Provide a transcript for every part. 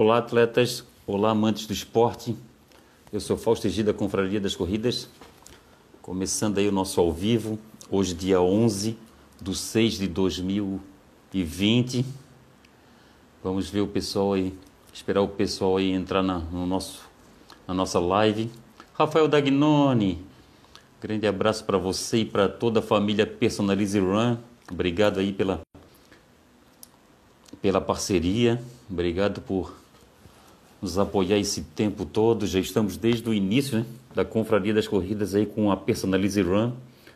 Olá, atletas. Olá, amantes do esporte. Eu sou Fausto Egida, Confraria das Corridas. Começando aí o nosso ao vivo. Hoje, dia 11 de 6 de 2020. Vamos ver o pessoal aí, esperar o pessoal aí entrar na, no nosso, na nossa live. Rafael Dagnoni, grande abraço para você e para toda a família Personalize Run. Obrigado aí pela, pela parceria. Obrigado por nos apoiar esse tempo todo. Já estamos desde o início né, da Confraria das Corridas aí com a Personalize Run.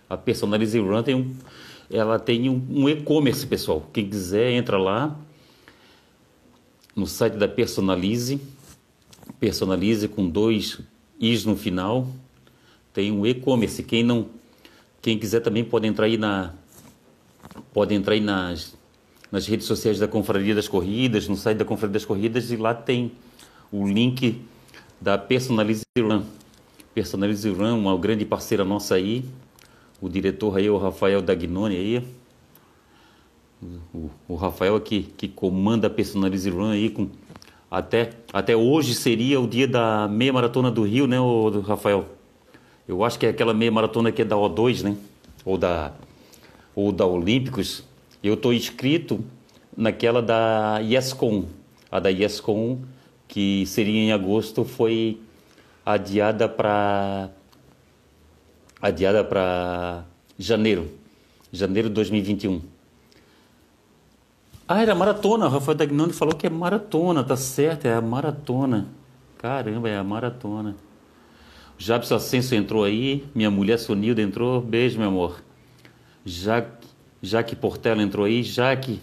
A Personalize Run tem um, ela tem um, um e-commerce, pessoal. Quem quiser, entra lá no site da Personalize. Personalize com dois is no final. Tem um e-commerce. Quem não, quem quiser também pode entrar aí na, pode entrar aí nas, nas redes sociais da Confraria das Corridas, no site da Confraria das Corridas e lá tem o link da Personalize Run. Personalize Run, uma grande parceira nossa aí, o diretor aí, o Rafael Dagnoni aí, o, o Rafael aqui que comanda a Personalize Run aí com até até hoje seria o dia da meia maratona do Rio, né, o Rafael? Eu acho que é aquela meia maratona que é da O2, né? Ou da ou da Olímpicos. Eu estou inscrito naquela da Yescom. A da Yescom que seria em agosto, foi adiada para adiada para janeiro, janeiro de 2021. Ah, era maratona. O Rafael Dagnoni falou que é maratona, tá certo, é a maratona. Caramba, é a maratona. O Ascenso entrou aí, minha mulher Sonilda entrou. Beijo, meu amor. Jaque, Jaque Portela entrou aí. Jaque,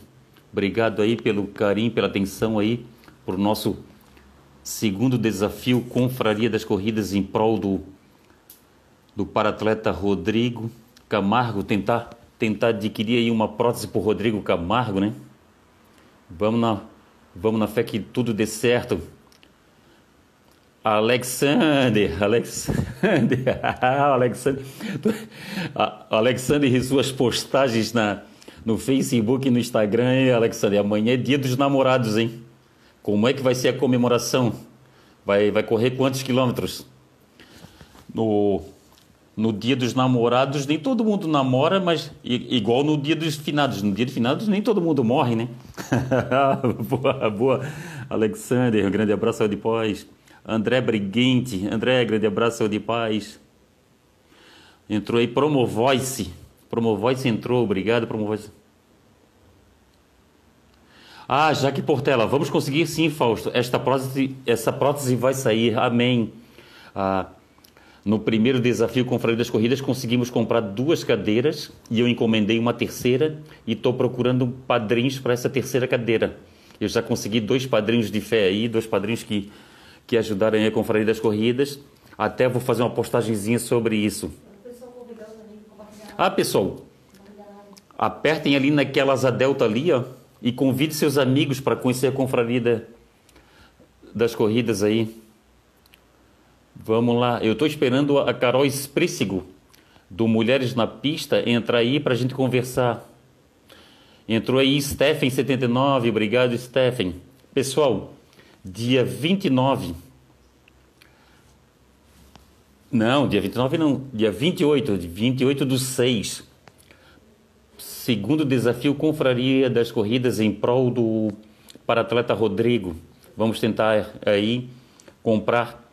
obrigado aí pelo carinho, pela atenção aí, por nosso Segundo desafio, Confraria das Corridas em prol do, do paratleta Rodrigo Camargo, tentar, tentar adquirir aí uma prótese para Rodrigo Camargo, né? Vamos na, vamos na fé que tudo dê certo. Alexander, Alexander, Alexander, Alexander e suas postagens na, no Facebook e no Instagram, hein, Alexander? Amanhã é dia dos namorados, hein? Como é que vai ser a comemoração? Vai, vai correr quantos quilômetros? No, no dia dos namorados, nem todo mundo namora, mas igual no dia dos finados. No dia dos finados, nem todo mundo morre, né? boa, boa. Alexander, um grande abraço de paz. André Briguente, André, grande abraço de paz. Entrou aí Promovoice. Promovoice entrou, obrigado, Promovoice. Ah, Jaque Portela, vamos conseguir sim, Fausto. Esta prótese, essa prótese vai sair. Amém. Ah, no primeiro desafio com Freio das Corridas, conseguimos comprar duas cadeiras e eu encomendei uma terceira e estou procurando padrinhos para essa terceira cadeira. Eu já consegui dois padrinhos de fé aí, dois padrinhos que, que ajudaram a Confraria das Corridas. Até vou fazer uma postagemzinha sobre isso. Ah, pessoal, apertem ali naquela asa delta ali, ó e convide seus amigos para conhecer a confraria das corridas aí. Vamos lá, eu estou esperando a Carol Esprícigo, do Mulheres na Pista, entrar aí para a gente conversar. Entrou aí Stephen79, obrigado Stephen. Pessoal, dia 29. Não, dia 29 não, dia 28, 28 do 6 segundo desafio Confraria das Corridas em prol do para atleta Rodrigo. Vamos tentar aí comprar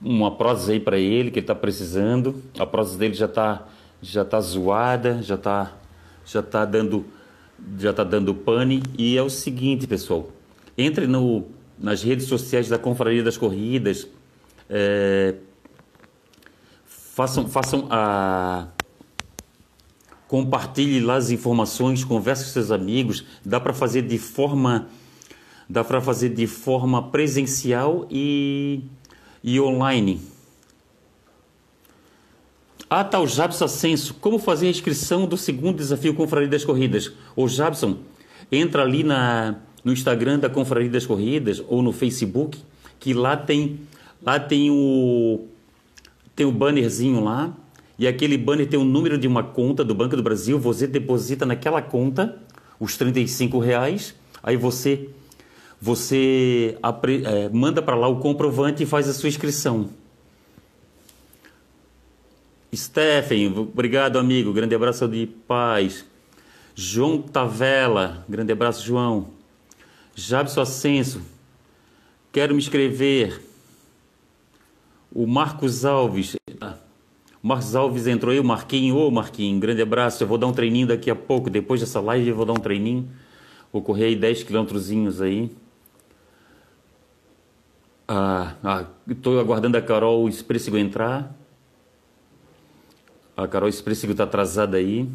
uma prótese aí para ele que ele está precisando. A prótese dele já está já tá zoada, já está já tá dando já tá dando pane e é o seguinte, pessoal. Entre no nas redes sociais da Confraria das Corridas, é, façam façam a compartilhe lá as informações, converse com seus amigos, dá para fazer de forma dá para fazer de forma presencial e, e online. Ah, tá, o Jabson Ascenso. Como fazer a inscrição do segundo desafio Confraria das Corridas? Ô, Jabson, entra ali na, no Instagram da Confraria das Corridas ou no Facebook, que lá tem, lá tem o, tem o bannerzinho lá e aquele banner tem o número de uma conta do Banco do Brasil, você deposita naquela conta os 35 reais, aí você você é, manda para lá o comprovante e faz a sua inscrição. Stephen, obrigado amigo, grande abraço de paz. João Tavela, grande abraço João. Jabson Ascenso, quero me inscrever. O Marcos Alves, Marcos Alves entrou aí, o Marquinho, ô Marquinho, grande abraço. Eu vou dar um treininho daqui a pouco, depois dessa live eu vou dar um treininho. Vou correr aí 10 quilômetrozinhos aí. Ah, ah, estou aguardando a Carol Expressigo entrar. A Carol Expressigo está atrasada aí.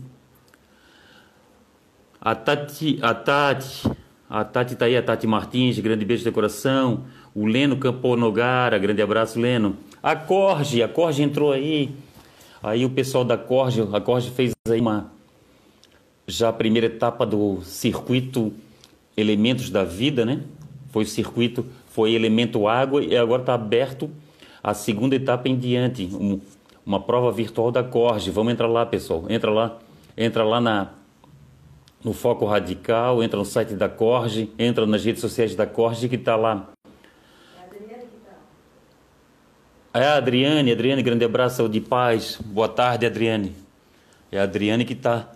A Tati, a Tati, a Tati tá aí, a Tati Martins, grande beijo de coração. O Leno Campo Nogara, grande abraço, Leno. A Corge, a Corge entrou aí. Aí o pessoal da Corge, a Corge fez aí uma já a primeira etapa do circuito Elementos da Vida, né? Foi o circuito foi elemento água e agora está aberto a segunda etapa em diante, um, uma prova virtual da Corge. Vamos entrar lá, pessoal. Entra lá, entra lá na no Foco Radical, entra no site da Corge, entra nas redes sociais da Corge que está lá. É a Adriane, Adriane, grande abraço de paz. Boa tarde, Adriane. É a Adriane que está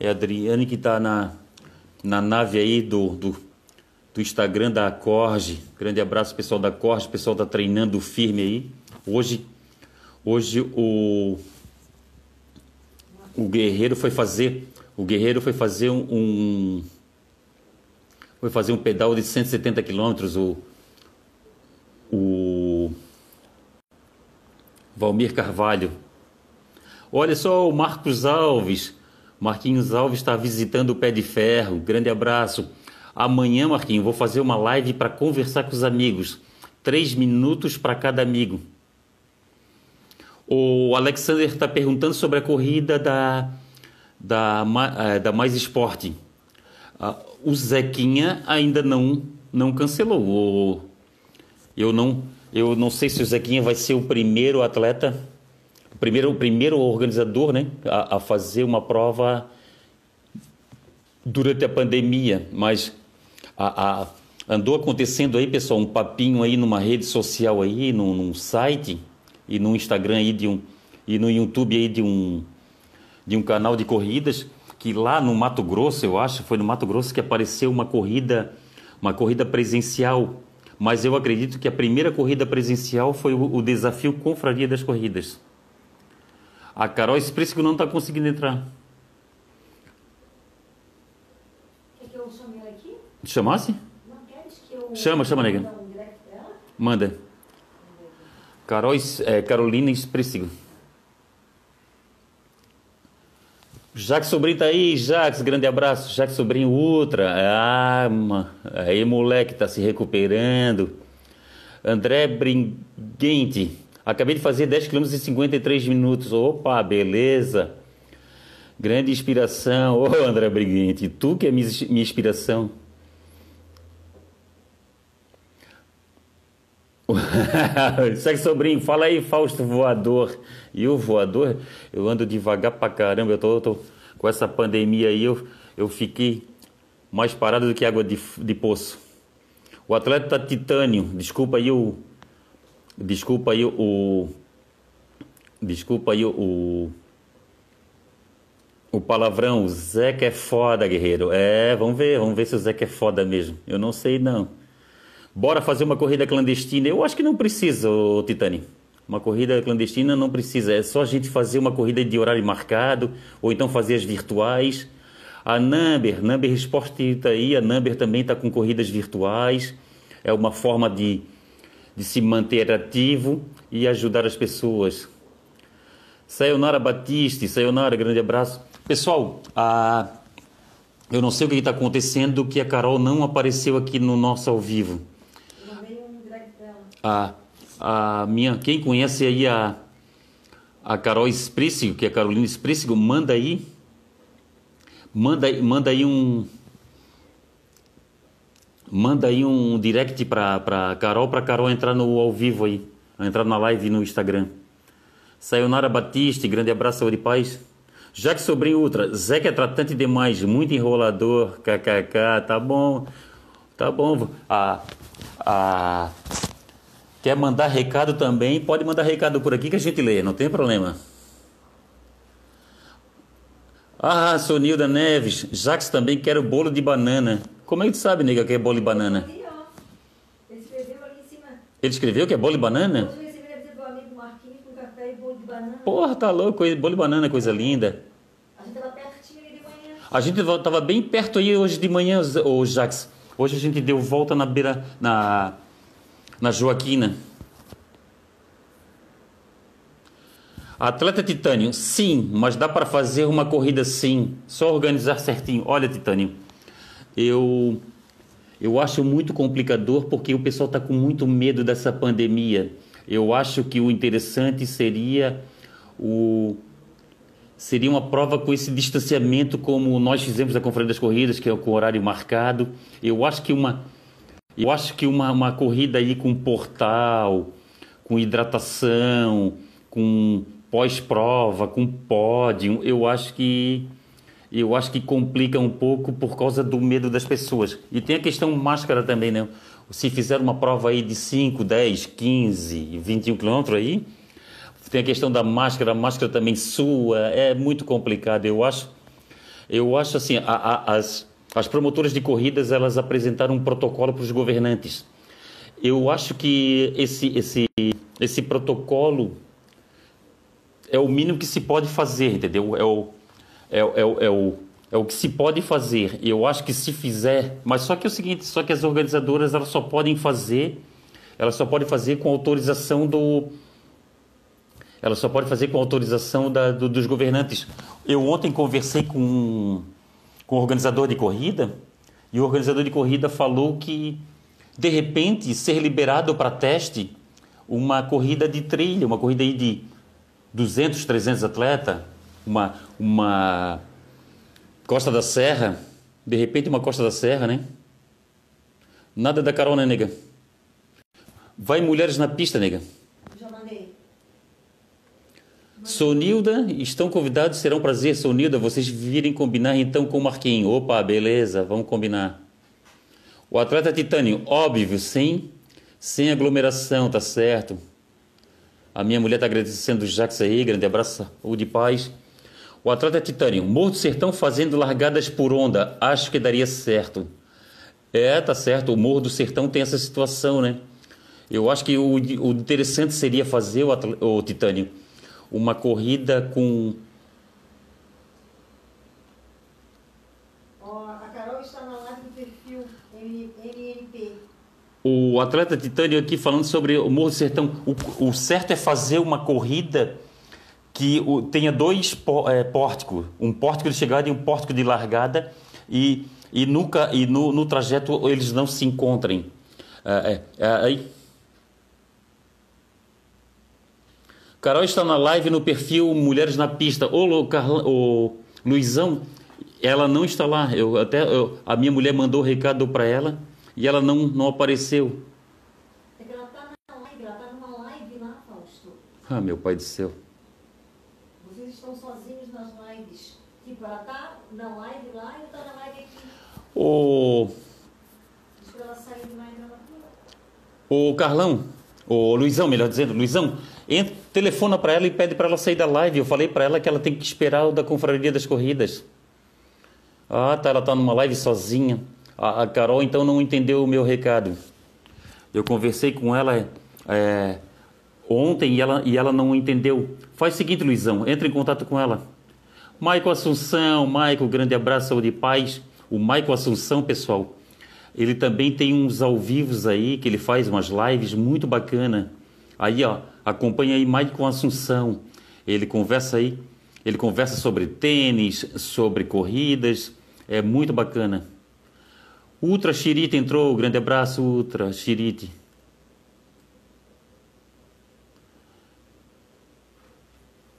é a Adriane que está na, na nave aí do, do do Instagram da Corge. Grande abraço, pessoal da Corge. Pessoal está treinando firme aí. Hoje, hoje o, o Guerreiro foi fazer. O Guerreiro foi fazer um, um foi fazer um pedal de 170 quilômetros. O, o Valmir Carvalho. Olha só o Marcos Alves. Marquinhos Alves está visitando o Pé de Ferro. Grande abraço. Amanhã, Marquinhos, vou fazer uma live para conversar com os amigos. Três minutos para cada amigo. O Alexander está perguntando sobre a corrida da, da, eh, da Mais Esporte. Ah, o Zequinha ainda não, não cancelou. Eu não, eu não sei se o Zequinha vai ser o primeiro atleta, o primeiro, o primeiro organizador né, a, a fazer uma prova durante a pandemia, mas a, a, andou acontecendo aí, pessoal, um papinho aí numa rede social aí, num, num, site e no Instagram aí de um e no YouTube aí de um de um canal de corridas que lá no Mato Grosso, eu acho, foi no Mato Grosso que apareceu uma corrida, uma corrida presencial. Mas eu acredito que a primeira corrida presencial foi o, o desafio Confraria das Corridas. A Carol Expresso não está conseguindo entrar. Chamasse? Chama, chama, nega. Manda. Carol, é, Carolina Expressigo. Jaques Sobrinho tá aí, Jaques, grande abraço. Jaques Sobrinho, outra. Ah, aí moleque, tá se recuperando. André Bringuente, acabei de fazer 10 km e 53 minutos. Opa, beleza. Grande inspiração. Ô, oh, André Briguente, tu que é minha inspiração. Segue sobrinho, fala aí, Fausto Voador. E o voador, eu ando devagar pra caramba. Eu tô, tô com essa pandemia aí, eu, eu fiquei mais parado do que água de, de poço. O atleta Titânio, desculpa aí o. Desculpa aí o. Desculpa aí o. O palavrão, o Zeca é foda, guerreiro. É, vamos ver, vamos ver se o Zeca é foda mesmo. Eu não sei não. Bora fazer uma corrida clandestina? Eu acho que não precisa, Titani. Uma corrida clandestina não precisa, é só a gente fazer uma corrida de horário marcado, ou então fazer as virtuais. A Number, Number Esporte está aí, a Number também está com corridas virtuais. É uma forma de, de se manter ativo e ajudar as pessoas. Sayonara Batiste, Sayonara, grande abraço. Pessoal, a... eu não sei o que está acontecendo, que a Carol não apareceu aqui no nosso ao vivo a, a minha, quem conhece aí a, a Carol Sprícigo, que é a Carolina Sprícigo, manda aí, manda, manda aí um, manda aí um direct para para Carol, para Carol entrar no ao vivo aí, entrar na live no Instagram. Sayonara Batiste, grande abraço, saúde e paz. Jaque Sobrinho Ultra, Zé que é tratante demais, muito enrolador, kkk, tá bom. Tá bom. Ah, ah, quer mandar recado também? Pode mandar recado por aqui que a gente lê, não tem problema. Ah, Sonilda Neves, Jax também quer o bolo de banana. Como é que tu sabe, nega, que é bolo de banana? Ele escreveu ali em cima. Ele escreveu que é bolo de banana? Porra, tá louco, bolo de banana, coisa linda. A gente tava pertinho ali de manhã. A gente tava bem perto aí hoje de manhã, o Jax. Hoje a gente deu volta na beira, na, na Joaquina. Atleta Titânio, sim, mas dá para fazer uma corrida sim, só organizar certinho. Olha, Titânio, eu eu acho muito complicador porque o pessoal está com muito medo dessa pandemia. Eu acho que o interessante seria o seria uma prova com esse distanciamento como nós fizemos na Conferência das Corridas, que é com horário marcado. Eu acho que uma eu acho que uma, uma corrida aí com portal, com hidratação, com pós-prova, com pódio, eu acho que eu acho que complica um pouco por causa do medo das pessoas. E tem a questão máscara também, né? Se fizer uma prova aí de 5, 10, 15, 21 quilômetros aí, tem a questão da máscara, a máscara também sua, é muito complicado. Eu acho, eu acho assim, a, a, as, as promotoras de corridas, elas apresentaram um protocolo para os governantes. Eu acho que esse, esse, esse protocolo é o mínimo que se pode fazer, entendeu? É o, é, é, é, o, é o que se pode fazer. Eu acho que se fizer, mas só que é o seguinte, só que as organizadoras elas só podem fazer, elas só podem fazer com autorização do, elas só podem fazer com autorização da, do, dos governantes. Eu ontem conversei com, com um organizador de corrida e o organizador de corrida falou que de repente ser liberado para teste uma corrida de trilha, uma corrida aí de 200, 300 atletas, uma, uma Costa da Serra, de repente uma Costa da Serra, né? Nada da carona, nega. Vai mulheres na pista, nega. Sonilda, estão convidados, será um prazer, Sonilda, vocês virem combinar então com o Marquinhos. Opa, beleza, vamos combinar. O atleta Titânio, óbvio, sem, sem aglomeração, tá certo. A minha mulher está agradecendo o Jax aí, grande abraço, saúde e paz. O atleta Titânio, Morro do Sertão fazendo largadas por onda, acho que daria certo. É, tá certo, o Morro do Sertão tem essa situação, né? Eu acho que o, o interessante seria fazer o, o Titânio uma corrida com. Ó, a Carol está na live do perfil NNP. O atleta Titânio aqui falando sobre o Morro do Sertão. O, o certo é fazer uma corrida que o, tenha dois é, pórticos, um pórtico de chegada e um pórtico de largada, e, e, nunca, e no, no trajeto eles não se encontrem. É, é, é aí Carol está na live no perfil Mulheres na Pista. Ô, Carla, ô Luizão, ela não está lá. Eu até eu, a minha mulher mandou o recado para ela e ela não, não apareceu. É que ela está na live, ela está numa live lá, Fausto. Ah, meu pai do céu. Vocês estão sozinhos nas lives. Tipo, ela está na live lá e está na live aqui. Ô. Para ela sair de live ela Ô, Carlão, ô Luizão, melhor dizendo, Luizão, Entra, telefona para ela e pede para ela sair da live. Eu falei para ela que ela tem que esperar o da Confraria das Corridas. Ah, tá, ela tá numa live sozinha. A, a Carol então não entendeu o meu recado. Eu conversei com ela é, ontem e ela, e ela não entendeu. Faz o seguinte, Luizão, entra em contato com ela. Maico Assunção, Maico, grande abraço, saúde e paz. O Maico Assunção, pessoal, ele também tem uns ao vivos aí, que ele faz umas lives muito bacana. Aí, ó, acompanha aí mais com Assunção. Ele conversa aí, ele conversa sobre tênis, sobre corridas, é muito bacana. Ultra Chirite entrou, grande abraço, Ultra Chirite.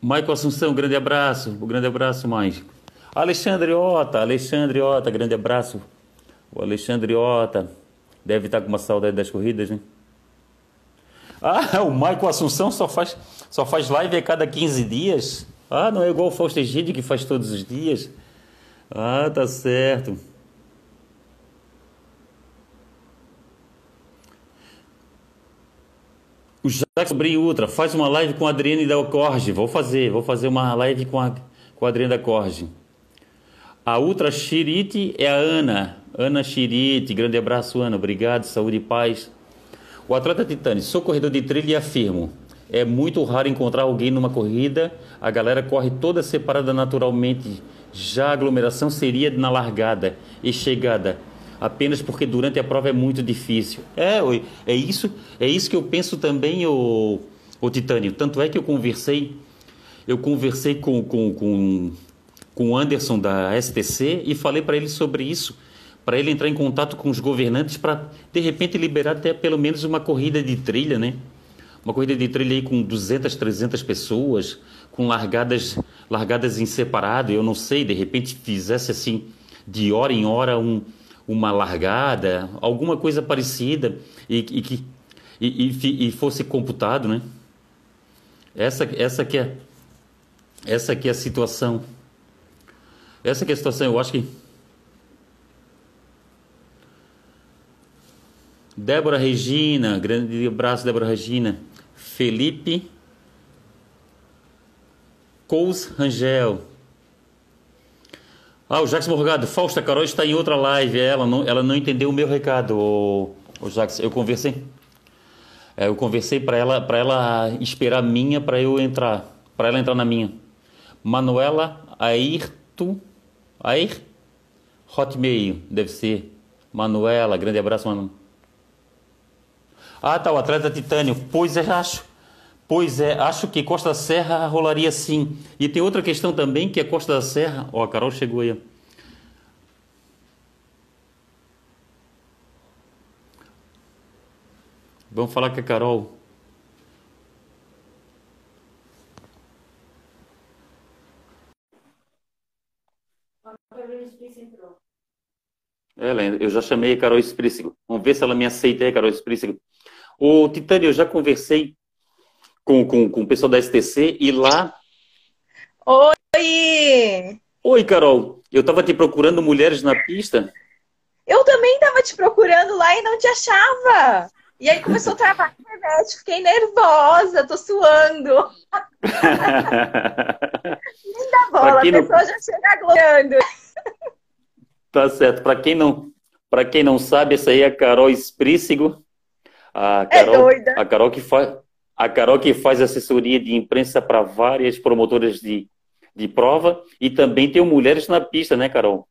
Maico Assunção, grande abraço, um grande abraço, Maico. Alexandre Ota, Alexandre Ota, grande abraço. O Alexandre Ota deve estar com uma saudade das corridas, né? Ah, o Maico Assunção só faz, só faz live a cada 15 dias. Ah, não é igual o Fausto Egídio que faz todos os dias. Ah, tá certo. O Jacques Sobrinho Ultra faz uma live com a Adriane da Corge. Vou fazer, vou fazer uma live com a, com a Adriane da Corge. A Ultra Chirite é a Ana. Ana Chirite, grande abraço, Ana. Obrigado, saúde e paz. O atleta Titani, sou corredor de trilha e afirmo. É muito raro encontrar alguém numa corrida, a galera corre toda separada naturalmente. Já a aglomeração seria na largada e chegada, apenas porque durante a prova é muito difícil. É, é isso, é isso que eu penso também, o, o Titânio. Tanto é que eu conversei, eu conversei com, com, com, com o Anderson da STC e falei para ele sobre isso, para ele entrar em contato com os governantes para de repente liberar até pelo menos uma corrida de trilha, né? Uma corrida de trilha aí com 200, 300 pessoas, com largadas, largadas em separado, eu não sei, de repente fizesse assim, de hora em hora, um, uma largada, alguma coisa parecida, e, que e, e, e, fosse computado, né? Essa, essa que é essa que é a situação. Essa que é a situação, eu acho que Débora Regina, grande abraço, Débora Regina. Felipe Cous Rangel. Ah, o Jacques Morgado, Fausta Carol está em outra live. Ela não, ela não entendeu o meu recado, o, o. Eu conversei. É, eu conversei para ela, para ela esperar a minha para eu entrar, para ela entrar na minha. Manuela Ayrton, Air Hotmail, deve ser. Manuela, grande abraço, Manu. Ah, tá, o atleta Titânio. Pois é, acho. Pois é, acho que Costa Serra rolaria sim. E tem outra questão também, que é Costa da Serra. Ó, oh, a Carol chegou aí. Vamos falar com a Carol. Ela, eu já chamei a Carol Esprícigo. Vamos ver se ela me aceita aí, Carol Esprícigo. O Titânio, eu já conversei com, com, com o pessoal da STC e lá. Oi! Oi, Carol. Eu estava te procurando mulheres na pista. Eu também estava te procurando lá e não te achava. E aí começou a travar a internet, fiquei nervosa, tô suando. Dá bola, a pessoa não... já chega gloriando. Tá certo. Para quem não, para quem não sabe, essa aí é a Carol Esprícigo. A é Carol, é doida. A Carol que faz a Carol que faz assessoria de imprensa para várias promotoras de, de prova e também tem mulheres na pista, né, Carol?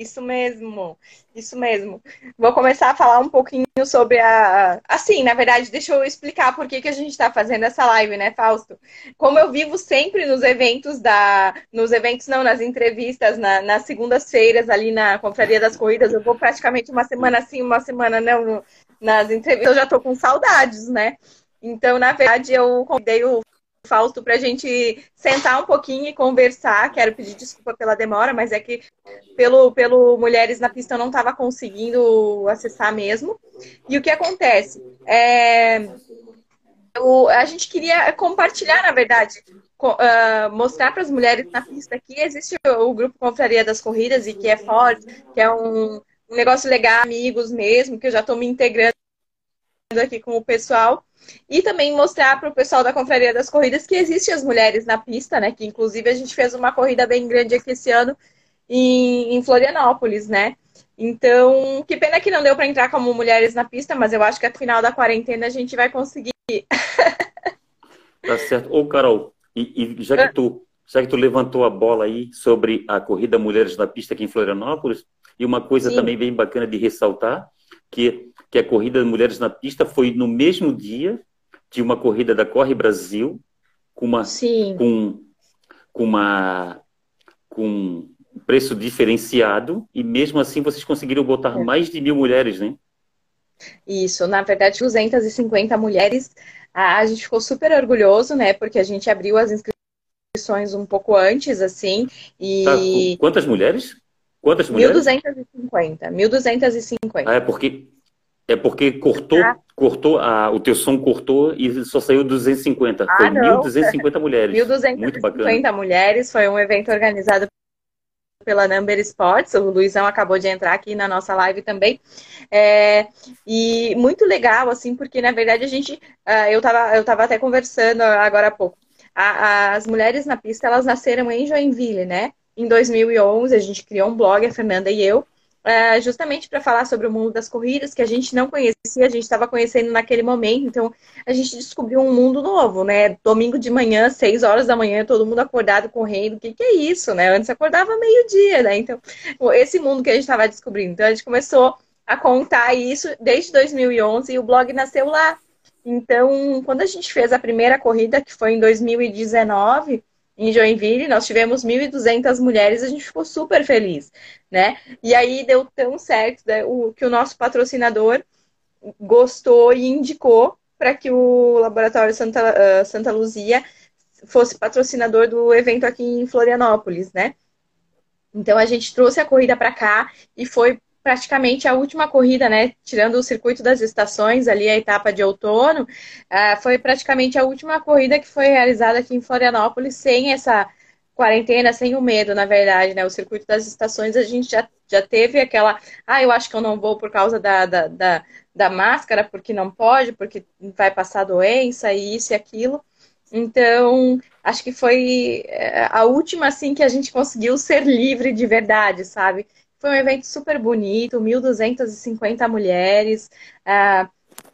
Isso mesmo, isso mesmo. Vou começar a falar um pouquinho sobre a. Assim, na verdade, deixa eu explicar por que, que a gente está fazendo essa live, né, Fausto? Como eu vivo sempre nos eventos da. Nos eventos, não, nas entrevistas, na, nas segundas-feiras, ali na Confraria das Corridas, eu vou praticamente uma semana sim, uma semana não. Nas entrevistas, eu já tô com saudades, né? Então, na verdade, eu convidei o Fausto para a gente sentar um pouquinho e conversar. Quero pedir desculpa pela demora, mas é que pelo, pelo Mulheres na Pista eu não estava conseguindo acessar mesmo. E o que acontece? É, o, a gente queria compartilhar, na verdade, uh, mostrar para as mulheres na pista que existe o grupo Confraria das Corridas e que é forte, que é um, um negócio legal, amigos mesmo, que eu já estou me integrando aqui com o pessoal. E também mostrar para o pessoal da Confraria das Corridas que existem as mulheres na pista, né? Que inclusive a gente fez uma corrida bem grande aqui esse ano em, em Florianópolis, né? Então, que pena que não deu para entrar como mulheres na pista, mas eu acho que até final da quarentena a gente vai conseguir. tá certo. Ô, Carol, e, e já que tu já que tu levantou a bola aí sobre a corrida Mulheres na Pista aqui em Florianópolis, e uma coisa Sim. também bem bacana de ressaltar, que que a corrida mulheres na pista foi no mesmo dia de uma corrida da Corre Brasil, com uma Sim. com com uma com preço diferenciado e mesmo assim vocês conseguiram botar é. mais de mil mulheres, né? Isso, na verdade 250 mulheres. A gente ficou super orgulhoso, né? Porque a gente abriu as inscrições um pouco antes, assim. E tá, quantas mulheres? Quantas mulheres? 1.250. 1.250. Ah, é porque é porque cortou, ah. cortou a, o teu som cortou e só saiu 250. Ah, foi 1.250 mulheres. 1.250 mulheres. Foi um evento organizado pela Number Sports, o Luizão acabou de entrar aqui na nossa live também. É, e muito legal, assim, porque na verdade a gente, uh, eu estava eu tava até conversando agora há pouco. A, as mulheres na pista, elas nasceram em Joinville, né? Em 2011, a gente criou um blog, a Fernanda e eu, é, justamente para falar sobre o mundo das corridas, que a gente não conhecia, a gente estava conhecendo naquele momento, então a gente descobriu um mundo novo, né? Domingo de manhã, 6 horas da manhã, todo mundo acordado correndo, o que, que é isso, né? Antes acordava meio-dia, né? Então, esse mundo que a gente estava descobrindo. Então, a gente começou a contar isso desde 2011 e o blog nasceu lá. Então, quando a gente fez a primeira corrida, que foi em 2019, em Joinville, nós tivemos 1.200 mulheres, a gente ficou super feliz, né? E aí deu tão certo né, o, que o nosso patrocinador gostou e indicou para que o Laboratório Santa, uh, Santa Luzia fosse patrocinador do evento aqui em Florianópolis, né? Então a gente trouxe a corrida para cá e foi praticamente a última corrida, né? Tirando o circuito das estações, ali a etapa de outono, uh, foi praticamente a última corrida que foi realizada aqui em Florianópolis sem essa quarentena, sem o medo, na verdade, né? O circuito das estações a gente já, já teve aquela, ah, eu acho que eu não vou por causa da, da, da, da máscara, porque não pode, porque vai passar doença e isso e aquilo. Então, acho que foi eh, a última, assim, que a gente conseguiu ser livre de verdade, sabe? Foi um evento super bonito, 1.250 mulheres, uh,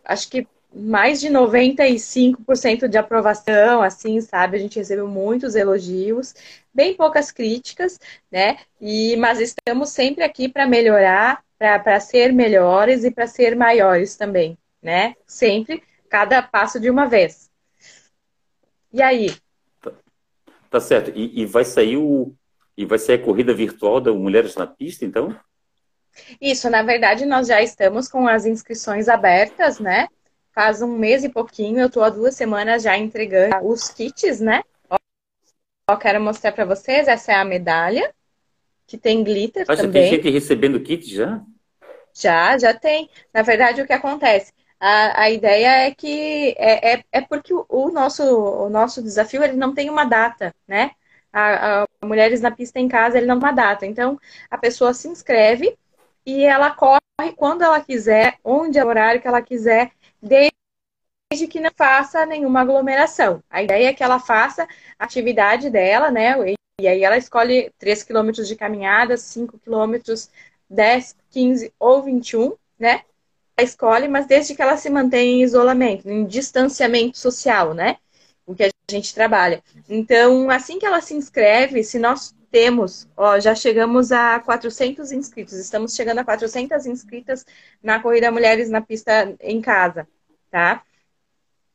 acho que mais de 95% de aprovação, assim, sabe? A gente recebeu muitos elogios, bem poucas críticas, né? E, mas estamos sempre aqui para melhorar, para ser melhores e para ser maiores também, né? Sempre, cada passo de uma vez. E aí? Tá, tá certo. E, e vai sair o, e vai ser a corrida virtual da Mulheres na Pista, então? Isso, na verdade, nós já estamos com as inscrições abertas, né? Faz um mês e pouquinho, eu estou há duas semanas já entregando os kits, né? Ó, quero mostrar para vocês, essa é a medalha, que tem glitter Mas também. Já tem gente recebendo kit já? Já, já tem. Na verdade, o que acontece? A, a ideia é que é, é, é porque o, o, nosso, o nosso desafio ele não tem uma data, né? A, a Mulheres na Pista em Casa, ele não uma data. Então, a pessoa se inscreve e ela corre quando ela quiser, onde é o horário que ela quiser, desde que não faça nenhuma aglomeração. A ideia é que ela faça a atividade dela, né? E aí ela escolhe 3 quilômetros de caminhada, 5 quilômetros, 10, 15 ou 21, né? Ela escolhe, mas desde que ela se mantenha em isolamento, em distanciamento social, né? O que a gente trabalha. Então, assim que ela se inscreve, se nós temos, ó, já chegamos a 400 inscritos, estamos chegando a 400 inscritas na Corrida Mulheres na Pista em Casa, tá?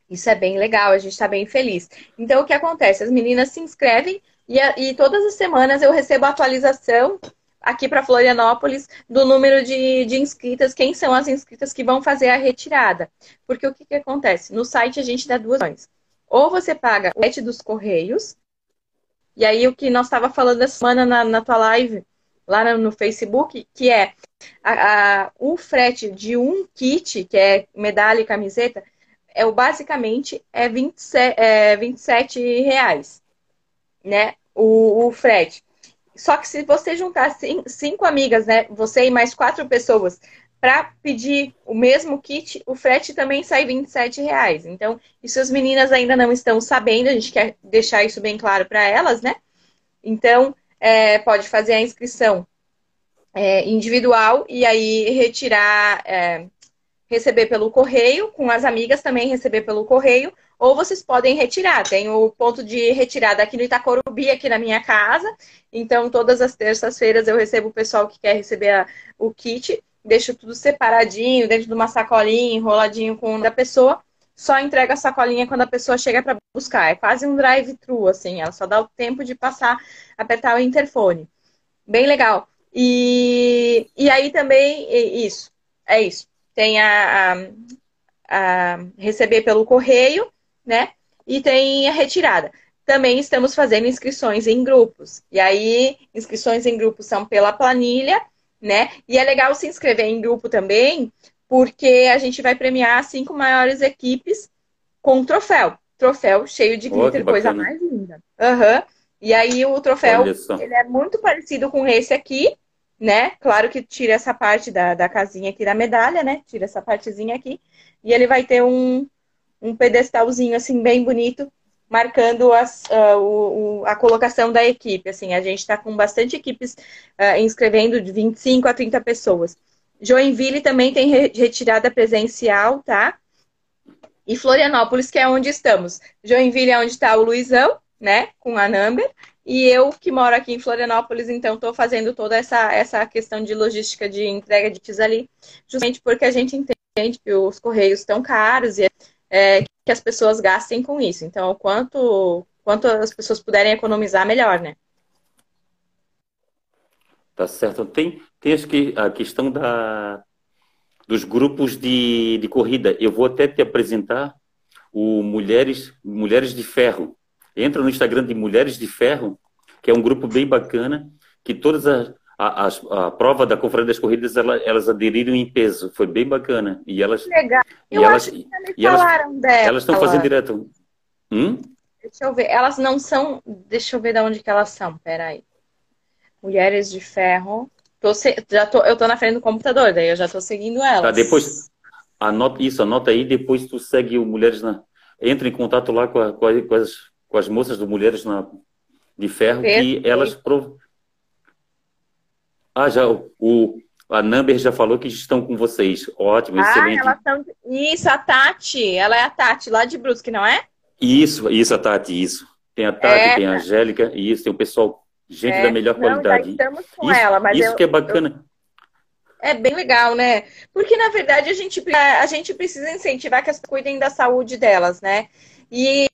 Isso é bem legal, a gente está bem feliz. Então, o que acontece? As meninas se inscrevem e, e todas as semanas eu recebo atualização aqui para Florianópolis do número de, de inscritas, quem são as inscritas que vão fazer a retirada. Porque o que, que acontece? No site a gente dá duas opções. Ou você paga o frete dos correios, e aí o que nós estava falando essa semana na, na tua live, lá no, Facebook, que é a, a, o frete de um kit, que é medalha e camiseta, é o basicamente é 27, é 27 reais, né? O, o frete. Só que se você juntar cinco, cinco amigas, né? Você e mais quatro pessoas, para pedir o mesmo kit, o frete também sai R$ reais. Então, isso as meninas ainda não estão sabendo, a gente quer deixar isso bem claro para elas, né? Então, é, pode fazer a inscrição é, individual e aí retirar, é, receber pelo correio, com as amigas também receber pelo correio, ou vocês podem retirar. Tem o ponto de retirada aqui no Itacorubi, aqui na minha casa. Então, todas as terças-feiras eu recebo o pessoal que quer receber a, o kit deixo tudo separadinho, dentro de uma sacolinha, enroladinho com da pessoa. Só entrega a sacolinha quando a pessoa chega para buscar. É quase um drive-thru, assim. Ela só dá o tempo de passar, apertar o interfone. Bem legal. E, e aí também, isso. É isso. Tem a, a, a receber pelo correio, né? E tem a retirada também estamos fazendo inscrições em grupos. E aí, inscrições em grupos são pela planilha né? E é legal se inscrever em grupo também, porque a gente vai premiar as cinco maiores equipes com troféu. Troféu cheio de glitter, oh, coisa mais linda. Uhum. E aí o troféu ele é muito parecido com esse aqui, né? Claro que tira essa parte da, da casinha aqui da medalha, né? Tira essa partezinha aqui. E ele vai ter um, um pedestalzinho assim bem bonito, marcando as, uh, o, a colocação da equipe. Assim, a gente está com bastante equipes uh, inscrevendo de 25 a 30 pessoas. Joinville também tem re retirada presencial, tá? E Florianópolis, que é onde estamos. Joinville é onde está o Luizão, né? Com a Number. E eu, que moro aqui em Florianópolis, então estou fazendo toda essa, essa questão de logística de entrega de kits ali, justamente porque a gente entende que os correios estão caros e é, que as pessoas gastem com isso. Então, quanto, quanto as pessoas puderem economizar, melhor, né? Tá certo. Tem, tem acho que a questão da, dos grupos de, de corrida. Eu vou até te apresentar o Mulheres, Mulheres de Ferro. Entra no Instagram de Mulheres de Ferro, que é um grupo bem bacana, que todas as, a, a, a, prova da Conferência das Corridas, ela, elas aderiram em peso. Foi bem bacana. E elas. Legal. Eu e elas, acho que e falaram elas, dela. Elas estão fazendo direto. Hum? Deixa eu ver. Elas não são. Deixa eu ver de onde que elas são. Peraí. Mulheres de Ferro. Tô se... já tô... Eu tô na frente do computador, daí eu já tô seguindo elas. Tá, depois. Anota isso, anota aí, depois tu segue o Mulheres na. Entra em contato lá com, a, com, as, com as moças do Mulheres na, de Ferro, Perfeito. que elas. Prov ah, já o, a Number já falou que estão com vocês. Ótimo, ah, excelente. Elas são... Isso, a Tati. Ela é a Tati, lá de Brusque, não é? Isso, isso, a Tati, isso. Tem a Tati, é. tem a Angélica, e isso, tem o pessoal, gente é. da melhor não, qualidade. estamos com isso, ela, mas Isso eu, que é bacana. Eu... É bem legal, né? Porque, na verdade, a gente, a gente precisa incentivar que as cuidem da saúde delas, né? E,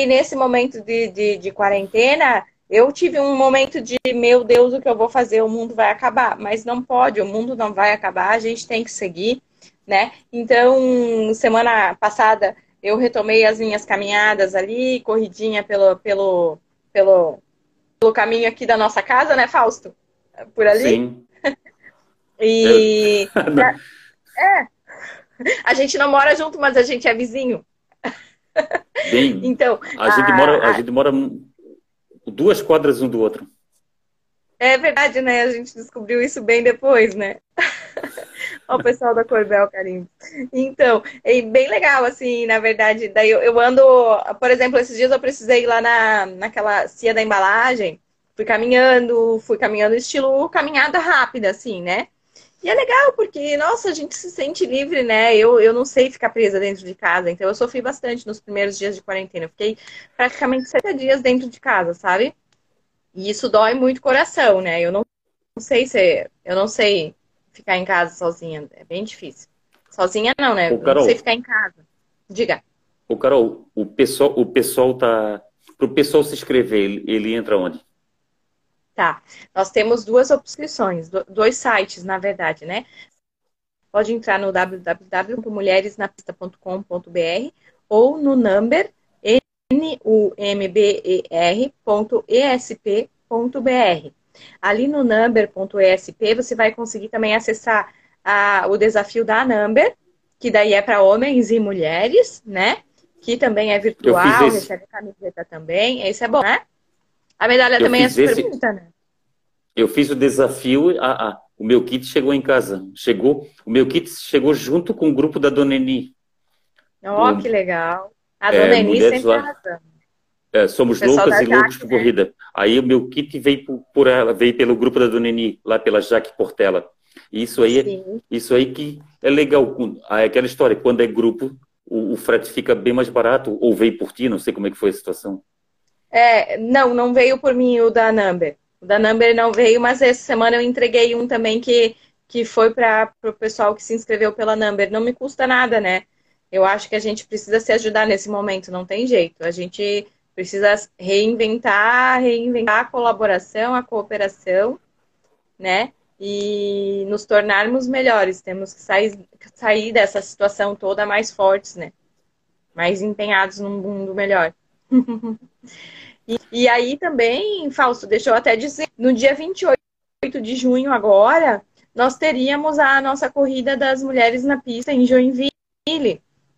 e nesse momento de, de, de quarentena, eu tive um momento de, meu Deus, o que eu vou fazer? O mundo vai acabar. Mas não pode, o mundo não vai acabar, a gente tem que seguir, né? Então, semana passada, eu retomei as minhas caminhadas ali, corridinha pelo, pelo, pelo, pelo caminho aqui da nossa casa, né, Fausto? Por ali. Sim. e. é. A gente não mora junto, mas a gente é vizinho. Bem, então, a, a, gente mora, a gente mora duas quadras um do outro. É verdade, né? A gente descobriu isso bem depois, né? o pessoal da Corbel Carimbo. Então, é bem legal, assim, na verdade. Daí eu, eu, ando, por exemplo, esses dias eu precisei ir lá na, naquela cia da embalagem. Fui caminhando, fui caminhando estilo caminhada rápida, assim, né? E é legal, porque, nossa, a gente se sente livre, né? Eu, eu não sei ficar presa dentro de casa, então eu sofri bastante nos primeiros dias de quarentena. Eu fiquei praticamente 70 dias dentro de casa, sabe? E isso dói muito o coração, né? Eu não, não sei se. Eu não sei ficar em casa sozinha. É bem difícil. Sozinha não, né? Ô, Carol, não sei ficar em casa. Diga. O Carol, o pessoal, o pessoal tá. Para o pessoal se inscrever, ele, ele entra onde? Tá. Nós temos duas opções, dois sites, na verdade, né? Pode entrar no www.mulheresnapista.com.br ou no number number.esp.br. Ali no number.esp você vai conseguir também acessar a, o desafio da Number, que daí é para homens e mulheres, né? Que também é virtual, recebe camiseta também. Esse é bom, né? A medalha eu também é super esse... bonita, né? Eu fiz o desafio, a, a, o meu kit chegou em casa. Chegou, o meu kit chegou junto com o grupo da Dona Eni. Ó, oh, que legal. A é, Dona é, Eni sempre lá, é, Somos loucas e loucos por né? corrida. Aí o meu kit veio por, por, ela, veio pelo grupo da Dona Eni, lá pela Jaque Portela. Isso aí, é, isso aí que é legal. É aquela história, quando é grupo, o, o frete fica bem mais barato, ou veio por ti, não sei como é que foi a situação. É, não, não veio por mim o da Number. O da Number não veio, mas essa semana eu entreguei um também que, que foi para o pessoal que se inscreveu pela Number. Não me custa nada, né? Eu acho que a gente precisa se ajudar nesse momento, não tem jeito. A gente precisa reinventar, reinventar a colaboração, a cooperação, né? E nos tornarmos melhores. Temos que sair, sair dessa situação toda mais fortes, né? Mais empenhados num mundo melhor. E, e aí também, Fausto, deixa eu até dizer, no dia 28 de junho agora, nós teríamos a nossa corrida das mulheres na pista em Joinville,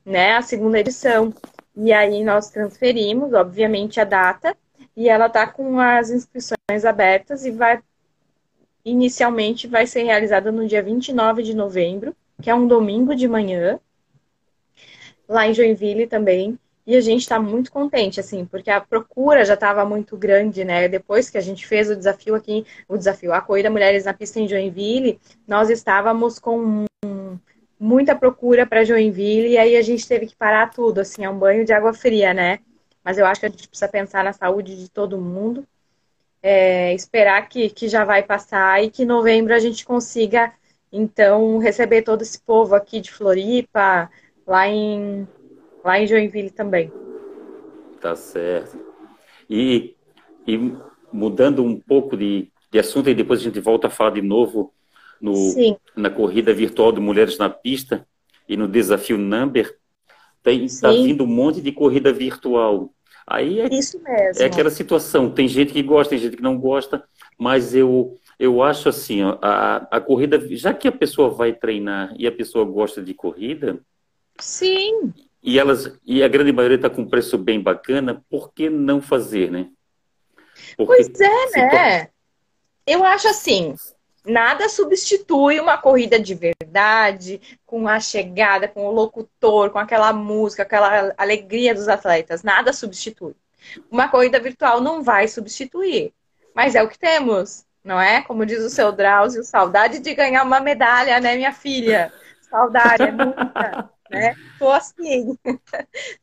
né? A segunda edição. E aí nós transferimos, obviamente, a data. e ela está com as inscrições abertas e vai inicialmente vai ser realizada no dia 29 de novembro, que é um domingo de manhã, lá em Joinville também. E a gente está muito contente, assim, porque a procura já estava muito grande, né? Depois que a gente fez o desafio aqui, o desafio, a Corrida Mulheres na Pista em Joinville, nós estávamos com muita procura para Joinville e aí a gente teve que parar tudo, assim, é um banho de água fria, né? Mas eu acho que a gente precisa pensar na saúde de todo mundo, é, esperar que, que já vai passar e que em novembro a gente consiga, então, receber todo esse povo aqui de Floripa, lá em lá em Joinville também. Tá certo. E, e mudando um pouco de, de assunto, e depois a gente volta a falar de novo no, na corrida virtual de Mulheres na Pista e no desafio Number, está vindo um monte de corrida virtual. Aí é, Isso mesmo. é aquela situação, tem gente que gosta, tem gente que não gosta, mas eu, eu acho assim, a, a corrida, já que a pessoa vai treinar e a pessoa gosta de corrida, Sim. E elas e a grande maioria está com um preço bem bacana, por que não fazer, né? Porque pois é, né? Eu acho assim, nada substitui uma corrida de verdade, com a chegada, com o locutor, com aquela música, aquela alegria dos atletas. Nada substitui. Uma corrida virtual não vai substituir, mas é o que temos, não é? Como diz o seu Drauzio, saudade de ganhar uma medalha, né, minha filha? Saudade, é muita né? Tô assim.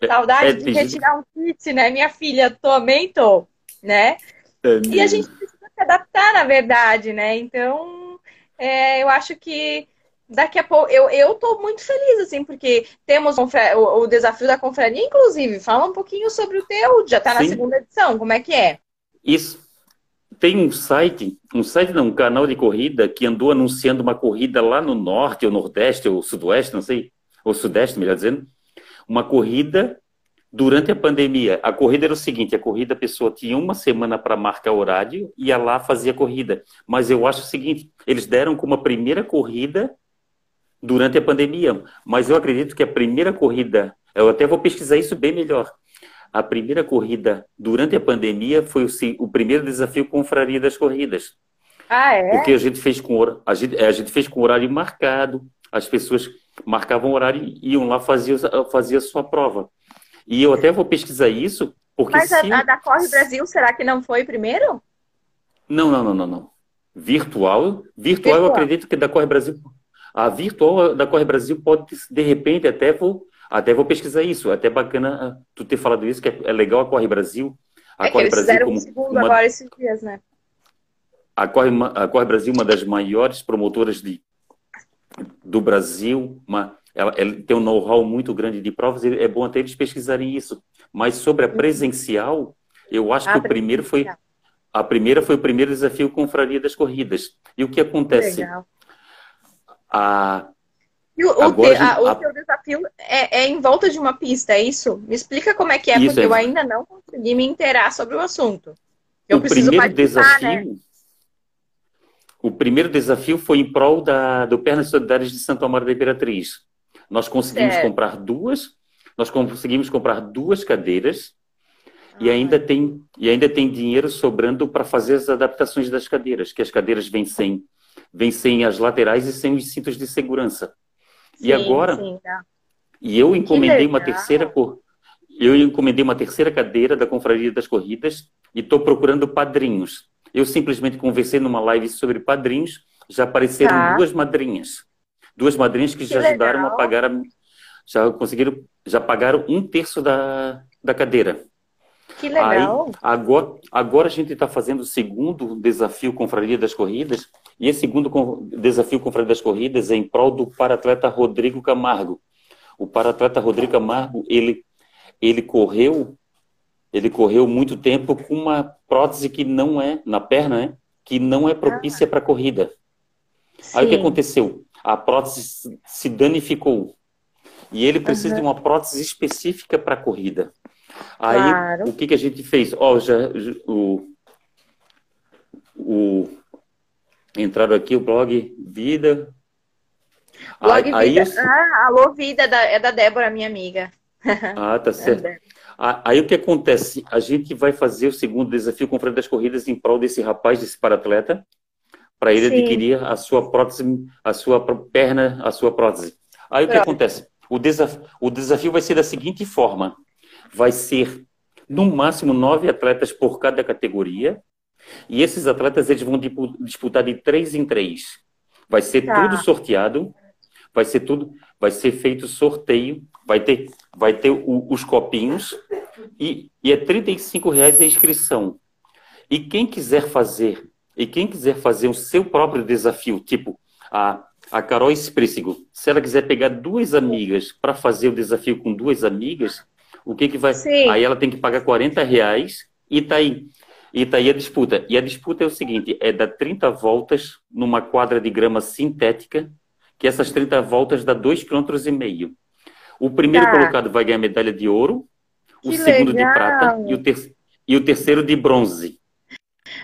Saudade é, de retirar um kit, né? Minha filha, também tô, né? É e a gente precisa se adaptar, na verdade, né? Então, é, eu acho que daqui a pouco. Eu, eu tô muito feliz, assim, porque temos o, o desafio da confraria, inclusive. Fala um pouquinho sobre o teu, já tá na segunda edição, como é que é? Isso. Tem um site, um site não, um canal de corrida que andou anunciando uma corrida lá no norte, ou nordeste, ou sudoeste, não sei, ou Sudeste, melhor dizendo, uma corrida durante a pandemia. A corrida era o seguinte: a corrida a pessoa tinha uma semana para marcar horário e ia lá fazia a corrida. Mas eu acho o seguinte: eles deram como a primeira corrida durante a pandemia. Mas eu acredito que a primeira corrida, eu até vou pesquisar isso bem melhor. A primeira corrida durante a pandemia foi o, o primeiro desafio Confraria das Corridas. Ah, é? Porque a gente fez com a gente, a gente fez com horário marcado. As pessoas marcavam horário e iam lá fazer fazia a sua prova. E eu até vou pesquisar isso, porque Mas a, a da Corre Brasil, será que não foi primeiro? Não, não, não, não, não. Virtual, virtual, virtual. eu acredito que da Corre Brasil, a virtual da Corre Brasil pode, de repente, até vou, até vou pesquisar isso. Até bacana tu ter falado isso, que é, é legal a Corre Brasil. A é Corre Brasil como um segundo uma, agora esses dias, né? A Corre, a Corre Brasil, uma das maiores promotoras de do Brasil, uma, ela, ela tem um know-how muito grande de provas, é bom até eles pesquisarem isso. Mas sobre a uhum. presencial, eu acho que o primeiro foi a primeira foi o primeiro desafio Confraria das Corridas. E o que acontece? Legal. A, o, agora, te, a, o teu desafio é, é, em volta de uma pista, é isso? Me explica como é que é, porque é. eu ainda não consegui me inteirar sobre o assunto. Eu o primeiro desafio, né? O primeiro desafio foi em prol da, do Pernas Solidárias de Santo Amaro da Imperatriz. Nós conseguimos certo. comprar duas, nós conseguimos comprar duas cadeiras ah. e ainda tem e ainda tem dinheiro sobrando para fazer as adaptações das cadeiras, que as cadeiras vêm sem vêm sem as laterais e sem os cintos de segurança. Sim, e agora sim, tá. e eu encomendei uma terceira cor. Eu encomendei uma terceira cadeira da Confraria das Corridas e estou procurando padrinhos. Eu simplesmente conversei numa live sobre padrinhos, já apareceram tá. duas madrinhas. Duas madrinhas que, que já legal. ajudaram a pagar, a, já conseguiram, já pagaram um terço da, da cadeira. Que legal. Aí, agora, agora a gente está fazendo o segundo desafio Confraria das Corridas, e esse segundo desafio Confraria das Corridas é em prol do paratleta Rodrigo Camargo. O paratleta Rodrigo Camargo, ele, ele correu ele correu muito tempo com uma prótese que não é, na perna, né? Que não é propícia ah. para corrida. Sim. Aí o que aconteceu? A prótese se danificou. E ele precisa uhum. de uma prótese específica para corrida. Aí claro. o que, que a gente fez? Ó, oh, já, o, o entraram aqui o blog Vida. Blog aí, Vida. Aí, ah, alô Vida é da, é da Débora, minha amiga. Ah, tá certo. É Aí o que acontece? A gente vai fazer o segundo desafio com o das corridas em prol desse rapaz, desse paratleta, para ele Sim. adquirir a sua prótese, a sua perna, a sua prótese. Aí o que acontece? O, desaf o desafio vai ser da seguinte forma: vai ser no máximo nove atletas por cada categoria, e esses atletas eles vão disputar de três em três. Vai ser tá. tudo sorteado, vai ser tudo, vai ser feito sorteio, vai ter, vai ter o, os copinhos e, e é 35 reais a inscrição. E quem quiser fazer, e quem quiser fazer o seu próprio desafio, tipo a, a Carol Esprícigo, se ela quiser pegar duas amigas para fazer o desafio com duas amigas, o que que vai? Sim. Aí ela tem que pagar 40 reais e tá aí. E tá aí a disputa. E a disputa é o seguinte: é dar 30 voltas numa quadra de grama sintética, que essas 30 voltas dá 2,5 km. O primeiro tá. colocado vai ganhar medalha de ouro, que o segundo legal. de prata e o, ter e o terceiro de bronze.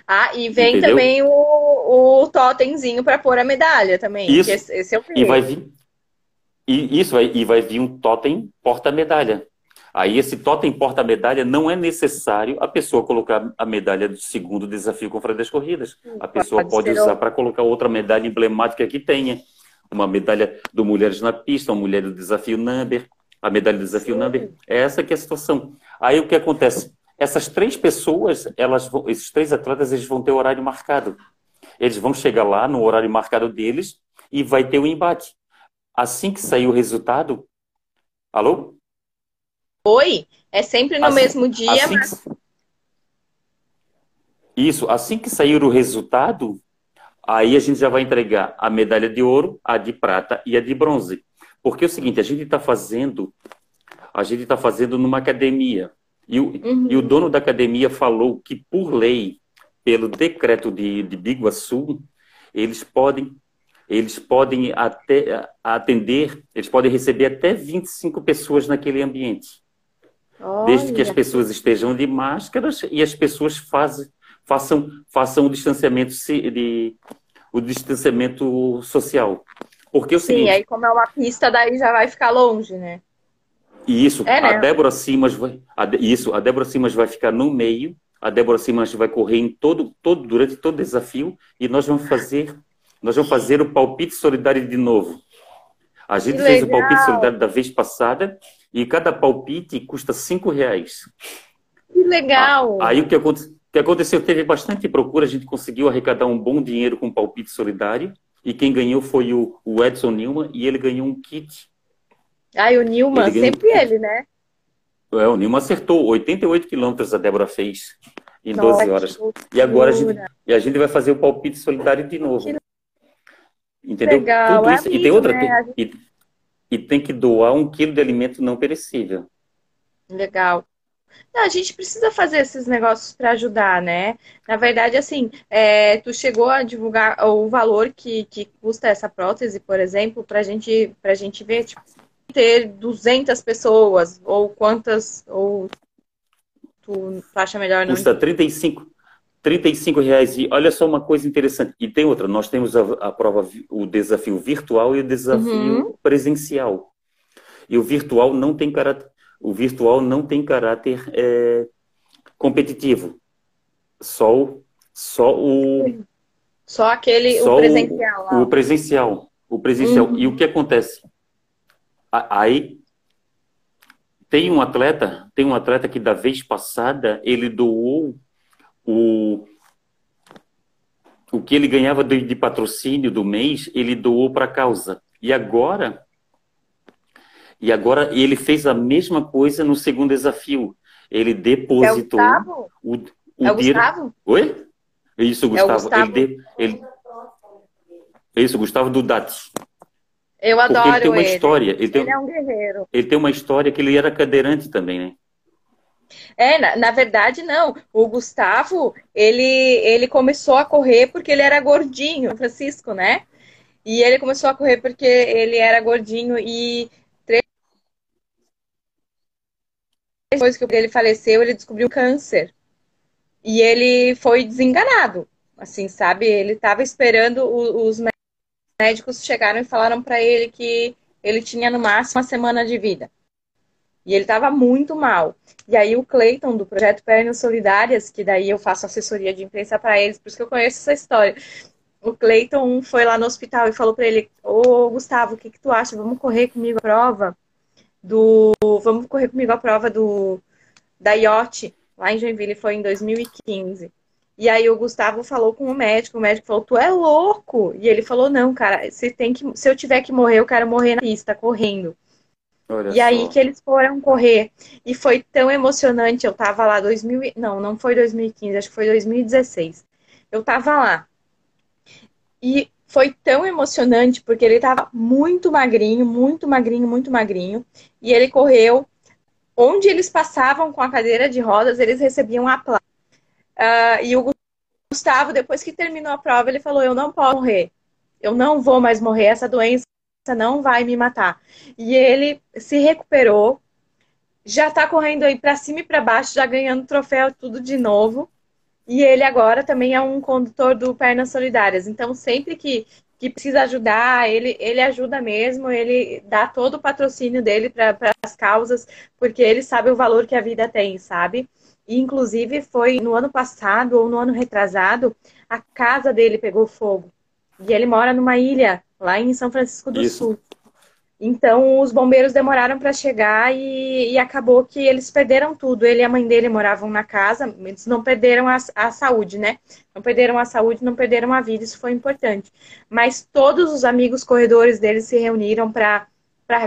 Ah, e vem Entendeu? também o, o totemzinho para pôr a medalha também. Isso. Esse, esse é o primeiro. E vai vir, e, isso, vai, e vai vir um totem porta-medalha. Aí esse totem porta-medalha não é necessário a pessoa colocar a medalha do segundo desafio com das corridas. A pessoa pode, pode usar para colocar outra medalha emblemática que tenha. Uma medalha do Mulheres na Pista, uma mulher do desafio Number, a medalha do desafio Sim. Number. É essa que é a situação. Aí o que acontece? Essas três pessoas, elas vão, esses três atletas, eles vão ter horário marcado. Eles vão chegar lá no horário marcado deles e vai ter o um embate. Assim que sair o resultado. Alô? Oi? É sempre no assim, mesmo dia, assim mas... que... Isso, assim que sair o resultado, aí a gente já vai entregar a medalha de ouro, a de prata e a de bronze. Porque é o seguinte, a gente está fazendo, a gente está fazendo numa academia. E o, uhum. e o dono da academia falou que, por lei, pelo decreto de, de Biguaçu, eles podem eles podem até atender, eles podem receber até 25 pessoas naquele ambiente. Olha. Desde que as pessoas estejam de máscaras e as pessoas faz, façam, façam o distanciamento de, o distanciamento social. Porque é o Sim, seguinte, aí como é uma pista, daí já vai ficar longe, né? Isso, é, né? a Débora Simas vai, a, isso, a Débora Simas vai ficar no meio, a Débora Simas vai correr em todo, todo, durante todo o desafio e nós vamos fazer, nós vamos fazer o palpite solidário de novo. A gente que fez legal. o palpite solidário da vez passada e cada palpite custa cinco reais. Que legal! Ah, aí o que, aconteceu, que aconteceu? Teve bastante procura, a gente conseguiu arrecadar um bom dinheiro com o palpite solidário. E quem ganhou foi o, o Edson Nilman e ele ganhou um kit. Ai, o Nilman, ele sempre ele, né? É, o Nilman acertou 88 quilômetros a Débora fez em Nossa, 12 horas. E agora a gente, e a gente vai fazer o palpite solidário de novo. Que Entendeu? Legal. Tudo isso. É e tem outra. Né? E, e tem que doar um quilo de alimento não perecível. Legal. Não, a gente precisa fazer esses negócios para ajudar, né? Na verdade, assim, é, tu chegou a divulgar o valor que, que custa essa prótese, por exemplo, para gente, a gente ver, tipo, ter 200 pessoas, ou quantas, ou tu, tu acha melhor não? Custa 35, 35 reais. E olha só uma coisa interessante. E tem outra, nós temos a, a prova, o desafio virtual e o desafio uhum. presencial. E o virtual não tem caráter, o virtual não tem caráter é, competitivo. Só o, só o só aquele só o presencial. O, o presencial, o presencial. Uhum. E o que acontece? Aí tem um atleta, tem um atleta que da vez passada ele doou o, o que ele ganhava de, de patrocínio do mês, ele doou para a causa. E agora, e agora ele fez a mesma coisa no segundo desafio. Ele depositou é o, o, o é o dinheiro. Gustavo? Oi? Isso, Gustavo. É Gustavo. Ele, de, ele... Isso, Gustavo Dudati. Eu adoro Porque ele tem uma ele. história. Ele, tem, ele é um guerreiro. Ele tem uma história que ele era cadeirante também, né? É, na, na, verdade, não. O Gustavo, ele, ele começou a correr porque ele era gordinho, Francisco, né? E ele começou a correr porque ele era gordinho e três depois que ele faleceu, ele descobriu câncer. E ele foi desenganado, assim, sabe? Ele estava esperando os médicos chegaram e falaram para ele que ele tinha no máximo uma semana de vida. E ele estava muito mal. E aí o Cleiton, do projeto Pernas Solidárias, que daí eu faço assessoria de imprensa para eles, por isso que eu conheço essa história. O Cleiton foi lá no hospital e falou para ele: Ô Gustavo, o que, que tu acha? Vamos correr comigo a prova do. Vamos correr comigo a prova do da IOT, lá em Joinville, foi em 2015. E aí o Gustavo falou com o médico, o médico falou, tu é louco? E ele falou, não, cara, se, tem que, se eu tiver que morrer, eu quero morrer na pista, correndo. Olha e só. aí que eles foram correr. E foi tão emocionante. Eu tava lá 2000, não, não foi 2015, acho que foi 2016. Eu tava lá. E foi tão emocionante porque ele tava muito magrinho, muito magrinho, muito magrinho. E ele correu. Onde eles passavam com a cadeira de rodas, eles recebiam a placa. Uh, e o Gustavo, depois que terminou a prova, ele falou: Eu não posso morrer. Eu não vou mais morrer. Essa doença não vai me matar. E ele se recuperou, já tá correndo aí para cima e para baixo, já ganhando troféu tudo de novo. E ele agora também é um condutor do Pernas Solidárias. Então, sempre que, que precisa ajudar, ele, ele ajuda mesmo, ele dá todo o patrocínio dele para as causas, porque ele sabe o valor que a vida tem, sabe? E, inclusive, foi no ano passado ou no ano retrasado, a casa dele pegou fogo. E ele mora numa ilha lá em São Francisco do Isso. Sul. Então, os bombeiros demoraram para chegar e, e, acabou que eles perderam tudo. Ele e a mãe dele moravam na casa, eles não perderam a, a, saúde, né? Não perderam a saúde, não perderam a vida, isso foi importante. Mas todos os amigos corredores dele se reuniram para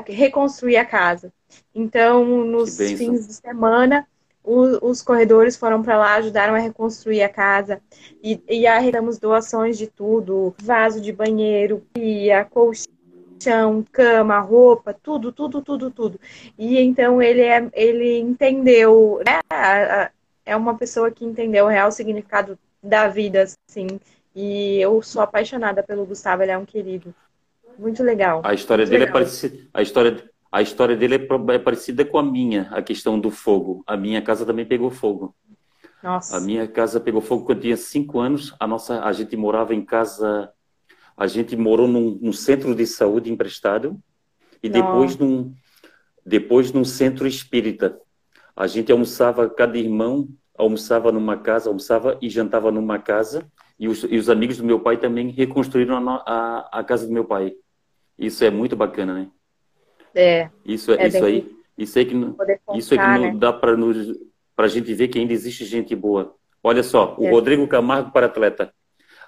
reconstruir a casa. Então, nos fins de semana, os corredores foram para lá, ajudaram a reconstruir a casa e, e arrecadamos doações de tudo: vaso de banheiro, pia, colchão, cama, roupa, tudo, tudo, tudo, tudo. E então ele, é, ele entendeu, né? É uma pessoa que entendeu o real significado da vida, assim. E eu sou apaixonada pelo Gustavo, ele é um querido. Muito legal. A história dele é legal. é parecida. A história a história dele é, é, parecida com a minha, a questão do fogo. A minha casa também pegou fogo. Nossa. A minha casa pegou fogo quando eu tinha cinco anos. A nossa, a gente morava em casa, a gente morou num, num centro de saúde emprestado e depois num, depois num centro espírita. A gente almoçava, cada irmão almoçava numa casa, almoçava e jantava numa casa. E os, e os amigos do meu pai também reconstruíram a, a, a casa do meu pai. Isso é muito bacana, né? É. Isso, é, isso aí, isso aí que não, isso é que não né? dá para para a gente ver que ainda existe gente boa. Olha só, o é. Rodrigo Camargo para atleta.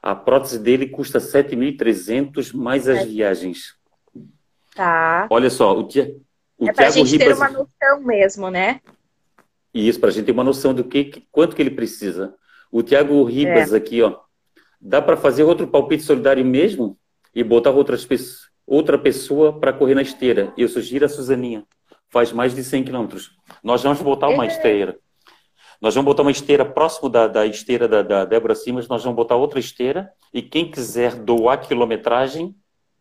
A prótese dele custa 7.300 mais as é. viagens. Tá. Olha só, o, tia, o é a gente Ribas... ter uma noção mesmo, né? Isso, para a gente ter uma noção do que, quanto que ele precisa. O Tiago Ribas é. aqui, ó. Dá para fazer outro palpite solidário mesmo e botar outras outra pessoa para correr na esteira. Eu sugiro a Suzaninha. Faz mais de 100 quilômetros. Nós vamos botar uma é. esteira. Nós vamos botar uma esteira próximo da, da esteira da, da Débora Simas, nós vamos botar outra esteira e quem quiser doar quilometragem,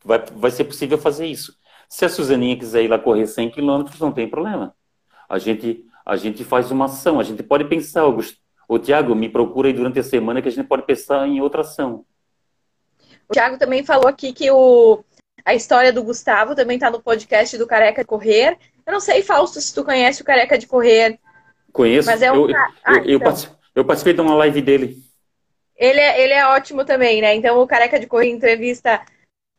vai, vai ser possível fazer isso. Se a Suzaninha quiser ir lá correr 100 quilômetros, não tem problema. A gente, a gente faz uma ação, a gente pode pensar, Augusto. Tiago, me procura aí durante a semana que a gente pode pensar em outra ação. O Tiago também falou aqui que o, a história do Gustavo também está no podcast do Careca de Correr. Eu não sei, Fausto, se tu conhece o Careca de Correr. Conheço. Mas é um... eu, ah, eu, então. eu, participei de uma live dele. Ele é, ele é ótimo também, né? Então o Careca de Correr entrevista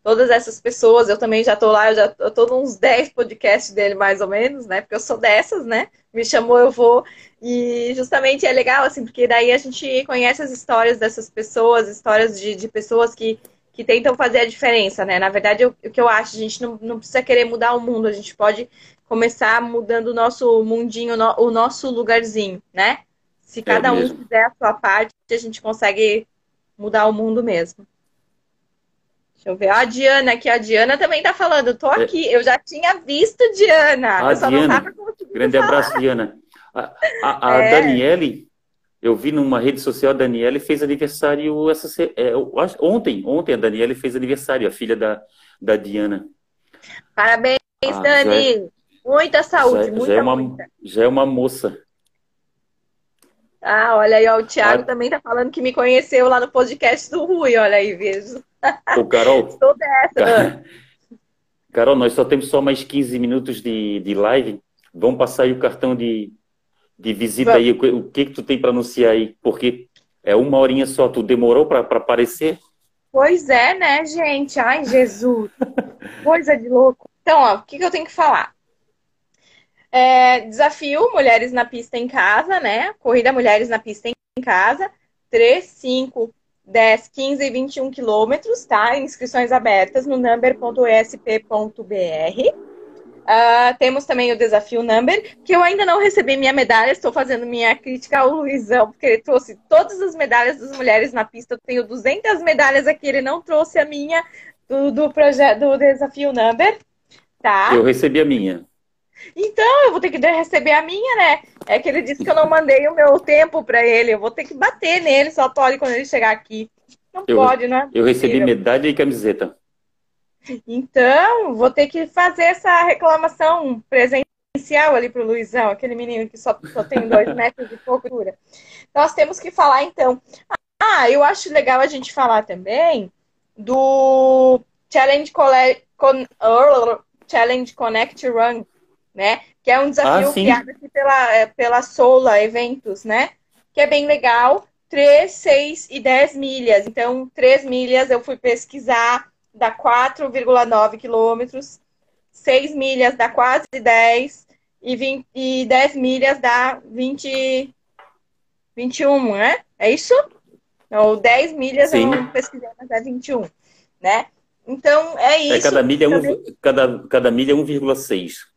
todas essas pessoas. Eu também já estou lá, eu já estou nos 10 podcasts dele, mais ou menos, né? Porque eu sou dessas, né? Me chamou, eu vou. E justamente é legal, assim, porque daí a gente conhece as histórias dessas pessoas, histórias de, de pessoas que que tentam fazer a diferença, né? Na verdade, o, que eu acho, a gente não, não precisa querer mudar o mundo, a gente pode começar mudando o nosso mundinho, o nosso lugarzinho, né? Se é cada é um fizer a sua parte, a gente consegue mudar o mundo mesmo. Deixa eu ver. A Diana aqui, a Diana também tá falando. Tô é. aqui, eu já tinha visto Diana. A Diana. Grande falar. abraço, Diana. A, a, a é. Daniele eu vi numa rede social a Daniela fez aniversário essa, é, ontem. Ontem a Daniela fez aniversário, a filha da, da Diana. Parabéns, ah, Dani! É, muita saúde, já, muita, já é uma, muita. Já é uma moça. Ah, olha aí, ó, o Thiago ah. também tá falando que me conheceu lá no podcast do Rui, olha aí, vejo. Ô, Carol. Estou dessa. Carol, nós só temos só mais 15 minutos de, de live. Vamos passar aí o cartão de, de visita Vamos. aí. O que que tu tem para anunciar aí? Porque é uma horinha só. Tu demorou para aparecer? Pois é, né, gente? Ai, Jesus. Coisa de louco. Então, ó, o que, que eu tenho que falar? É, desafio Mulheres na Pista em Casa, né? Corrida Mulheres na Pista em Casa. 3, 5, 10, 15 e 21 quilômetros, tá? Inscrições abertas no number.esp.br. Uh, temos também o desafio Number, que eu ainda não recebi minha medalha, estou fazendo minha crítica ao Luizão, porque ele trouxe todas as medalhas das mulheres na pista. Eu tenho 200 medalhas aqui, ele não trouxe a minha do, do projeto do desafio Number, tá? Eu recebi a minha. Então, eu vou ter que receber a minha, né? É que ele disse que eu não mandei o meu tempo para ele. Eu vou ter que bater nele, só pode quando ele chegar aqui. Não eu, pode, né? Eu recebi medalha e camiseta. Então, vou ter que fazer essa reclamação presencial ali pro Luizão, aquele menino que só, só tem dois metros de poucura. Nós temos que falar, então. Ah, eu acho legal a gente falar também do Challenge, Cole... Con... Challenge Connect Run, né? Que é um desafio ah, criado aqui pela, é, pela Sola Eventos, né? Que é bem legal. 3, 6 e 10 milhas. Então, 3 milhas eu fui pesquisar, dá 4,9 quilômetros. 6 milhas dá quase 10. E, 20, e 10 milhas dá 20, 21, né? É isso? Ou 10 milhas Sim. eu não pesquisei, mas é 21, né? Então, é, é isso. É, cada milha é, um, cada, cada milha é 1,6.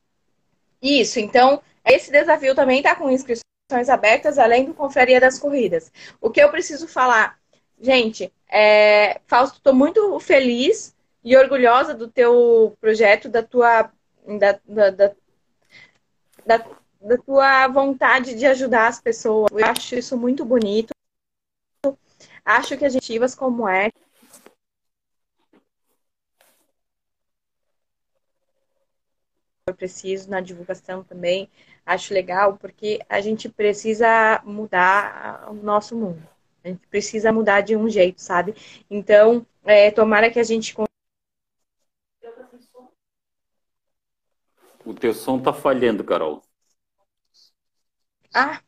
Isso, então, esse desafio também está com inscrições abertas, além do Confraria das Corridas. O que eu preciso falar? Gente, é, Fausto, estou muito feliz e orgulhosa do teu projeto, da tua, da, da, da, da, tua vontade de ajudar as pessoas. Eu acho isso muito bonito. Acho que as como é preciso na divulgação também. Acho legal porque a gente precisa mudar o nosso mundo. A gente precisa mudar de um jeito, sabe? Então, é, tomara que a gente O teu som tá falhando, Carol. Ah,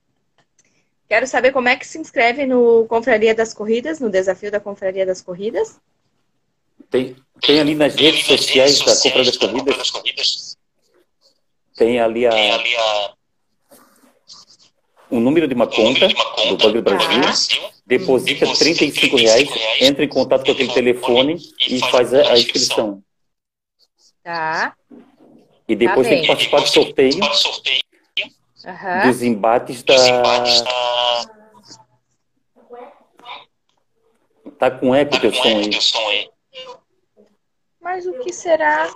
quero saber como é que se inscreve no Confraria das Corridas, no desafio da Confraria das Corridas. Tem, tem ali nas redes sociais da Confraria das Corridas tem ali a, tem ali a o número de uma conta, de uma conta do Banco do Brasil, Brasil deposita, deposita 35 reais, reais, entra em contato com aquele telefone e, faz a, a inscrição. Tá. E depois tá tem que participar do sorteio, uhum. dos embates da... Tá com eco teu som aí. Mas o que será?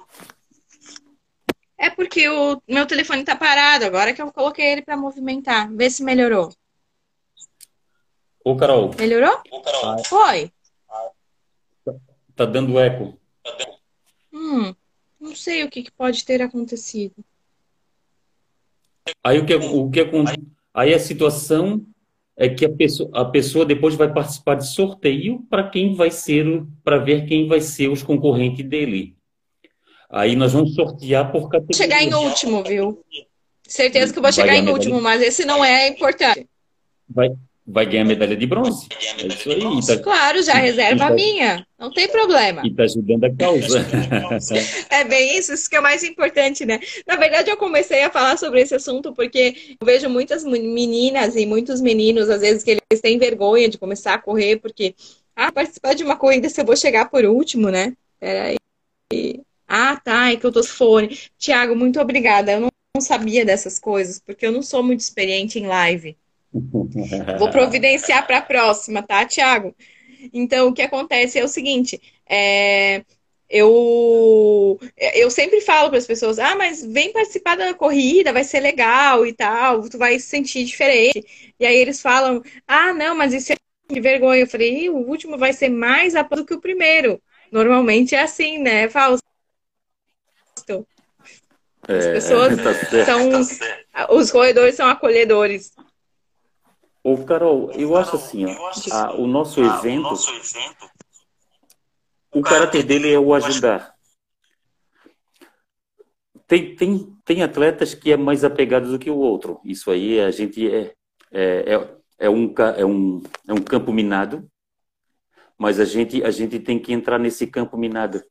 É porque o meu telefone tá parado, agora que eu coloquei ele para movimentar. Vê se melhorou. Ô, Carol. Melhorou? Ô, Carol. Foi. Tá dando eco. Hum, não sei o que, que pode ter acontecido. Aí o que, o que Aí a situação é que a pessoa, a pessoa depois vai participar de sorteio para quem vai ser, para ver quem vai ser os concorrentes dele. Aí nós vamos sortear por categoria. Chegar em último, viu? Certeza que eu vou chegar em último, mas esse não é importante. Vai, vai ganhar medalha de bronze. É isso aí. Tá... Claro, já reserva a minha. Não tem problema. E tá ajudando a causa. é bem isso, isso que é mais importante, né? Na verdade, eu comecei a falar sobre esse assunto porque eu vejo muitas meninas e muitos meninos, às vezes, que eles têm vergonha de começar a correr, porque, ah, participar de uma corrida se eu vou chegar por último, né? Peraí. Ah, tá, é que eu tô fone. Tiago, muito obrigada. Eu não, não sabia dessas coisas, porque eu não sou muito experiente em live. Vou providenciar para a próxima, tá, Tiago? Então, o que acontece é o seguinte: é, eu, eu sempre falo para as pessoas: ah, mas vem participar da corrida, vai ser legal e tal, tu vai se sentir diferente. E aí eles falam: ah, não, mas isso é de vergonha. Eu falei: o último vai ser mais do que o primeiro. Normalmente é assim, né, Fausto? As é, pessoas tá são. Os roedores são acolhedores. Ô, Carol, eu acho assim, ó, a, o nosso evento, o caráter dele é o ajudar. tem, tem, tem atletas que é mais apegado do que o outro. Isso aí a gente é, é, é, é, um, é, um, é um campo minado, mas a gente, a gente tem que entrar nesse campo minado.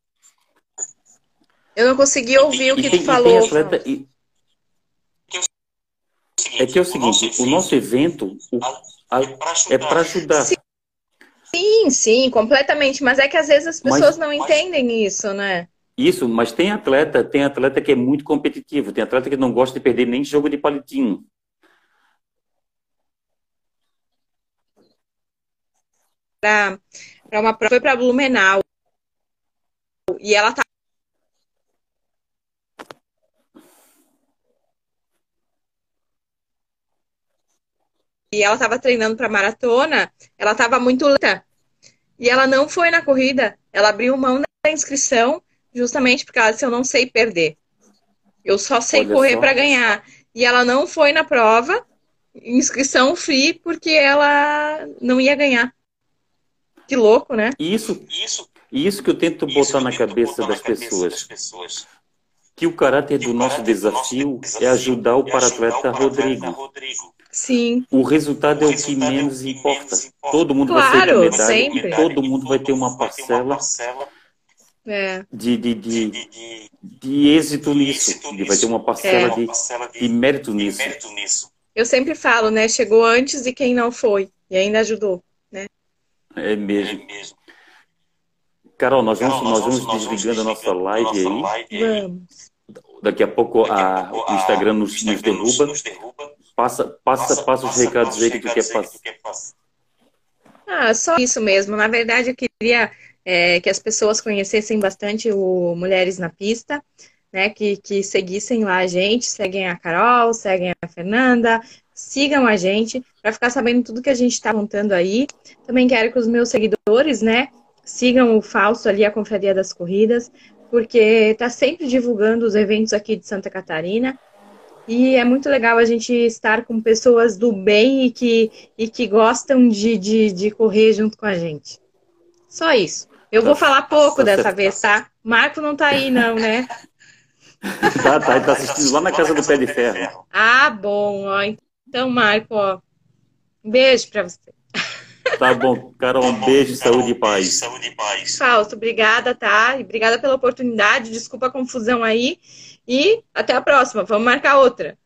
Eu não consegui ouvir e, o que tu falou. Atleta, e, é que é o seguinte, o nosso evento o, a, é para ajudar. Sim, sim, completamente. Mas é que às vezes as pessoas mas, não entendem isso, né? Isso, mas tem atleta, tem atleta que é muito competitivo, tem atleta que não gosta de perder nem jogo de palitinho. Para uma prova, foi para Blumenau. E ela tá e ela estava treinando para maratona, ela estava muito lenta. E ela não foi na corrida. Ela abriu mão da inscrição justamente porque ela disse: Eu não sei perder. Eu só sei Olha correr para ganhar. E ela não foi na prova, inscrição free, porque ela não ia ganhar. Que louco, né? Isso, isso, isso que eu tento botar, na, cabeça botar das na cabeça das pessoas. Que o caráter do nosso desafio é ajudar o paratleta Rodrigo. Rodrigo Sim. O resultado é o que menos importa. Todo mundo claro, vai ser medalha sempre. e todo mundo vai ter uma parcela é. de, de, de, de, êxito nisso. Vai ter uma parcela é. de, de mérito nisso. Eu sempre falo, né? Chegou antes de quem não foi. E ainda ajudou, né? É mesmo. Carol, nós vamos, nós vamos desligando a nossa live aí. Vamos. Daqui a pouco a, o Instagram nos, nos derruba. Passa, passa, passa os recados aí que tu quer passar. Ah, só isso mesmo. Na verdade, eu queria é, que as pessoas conhecessem bastante o Mulheres na Pista, né? Que, que seguissem lá a gente, seguem a Carol, seguem a Fernanda, sigam a gente para ficar sabendo tudo que a gente está montando aí. Também quero que os meus seguidores, né, sigam o Fausto ali, a Confraria das Corridas, porque está sempre divulgando os eventos aqui de Santa Catarina. E é muito legal a gente estar com pessoas do bem e que, e que gostam de, de, de correr junto com a gente. Só isso. Eu vou falar pouco dessa vez, tá? Marco não tá aí, não, né? tá, tá, ele tá assistindo lá na casa do Pé de Ferro. Ah, bom, ó. Então, Marco, ó. Um beijo pra você. Tá bom, Carol, um beijo, saúde e paz. Saúde e paz. Fausto, obrigada, tá? E obrigada pela oportunidade. Desculpa a confusão aí. E até a próxima. Vamos marcar outra.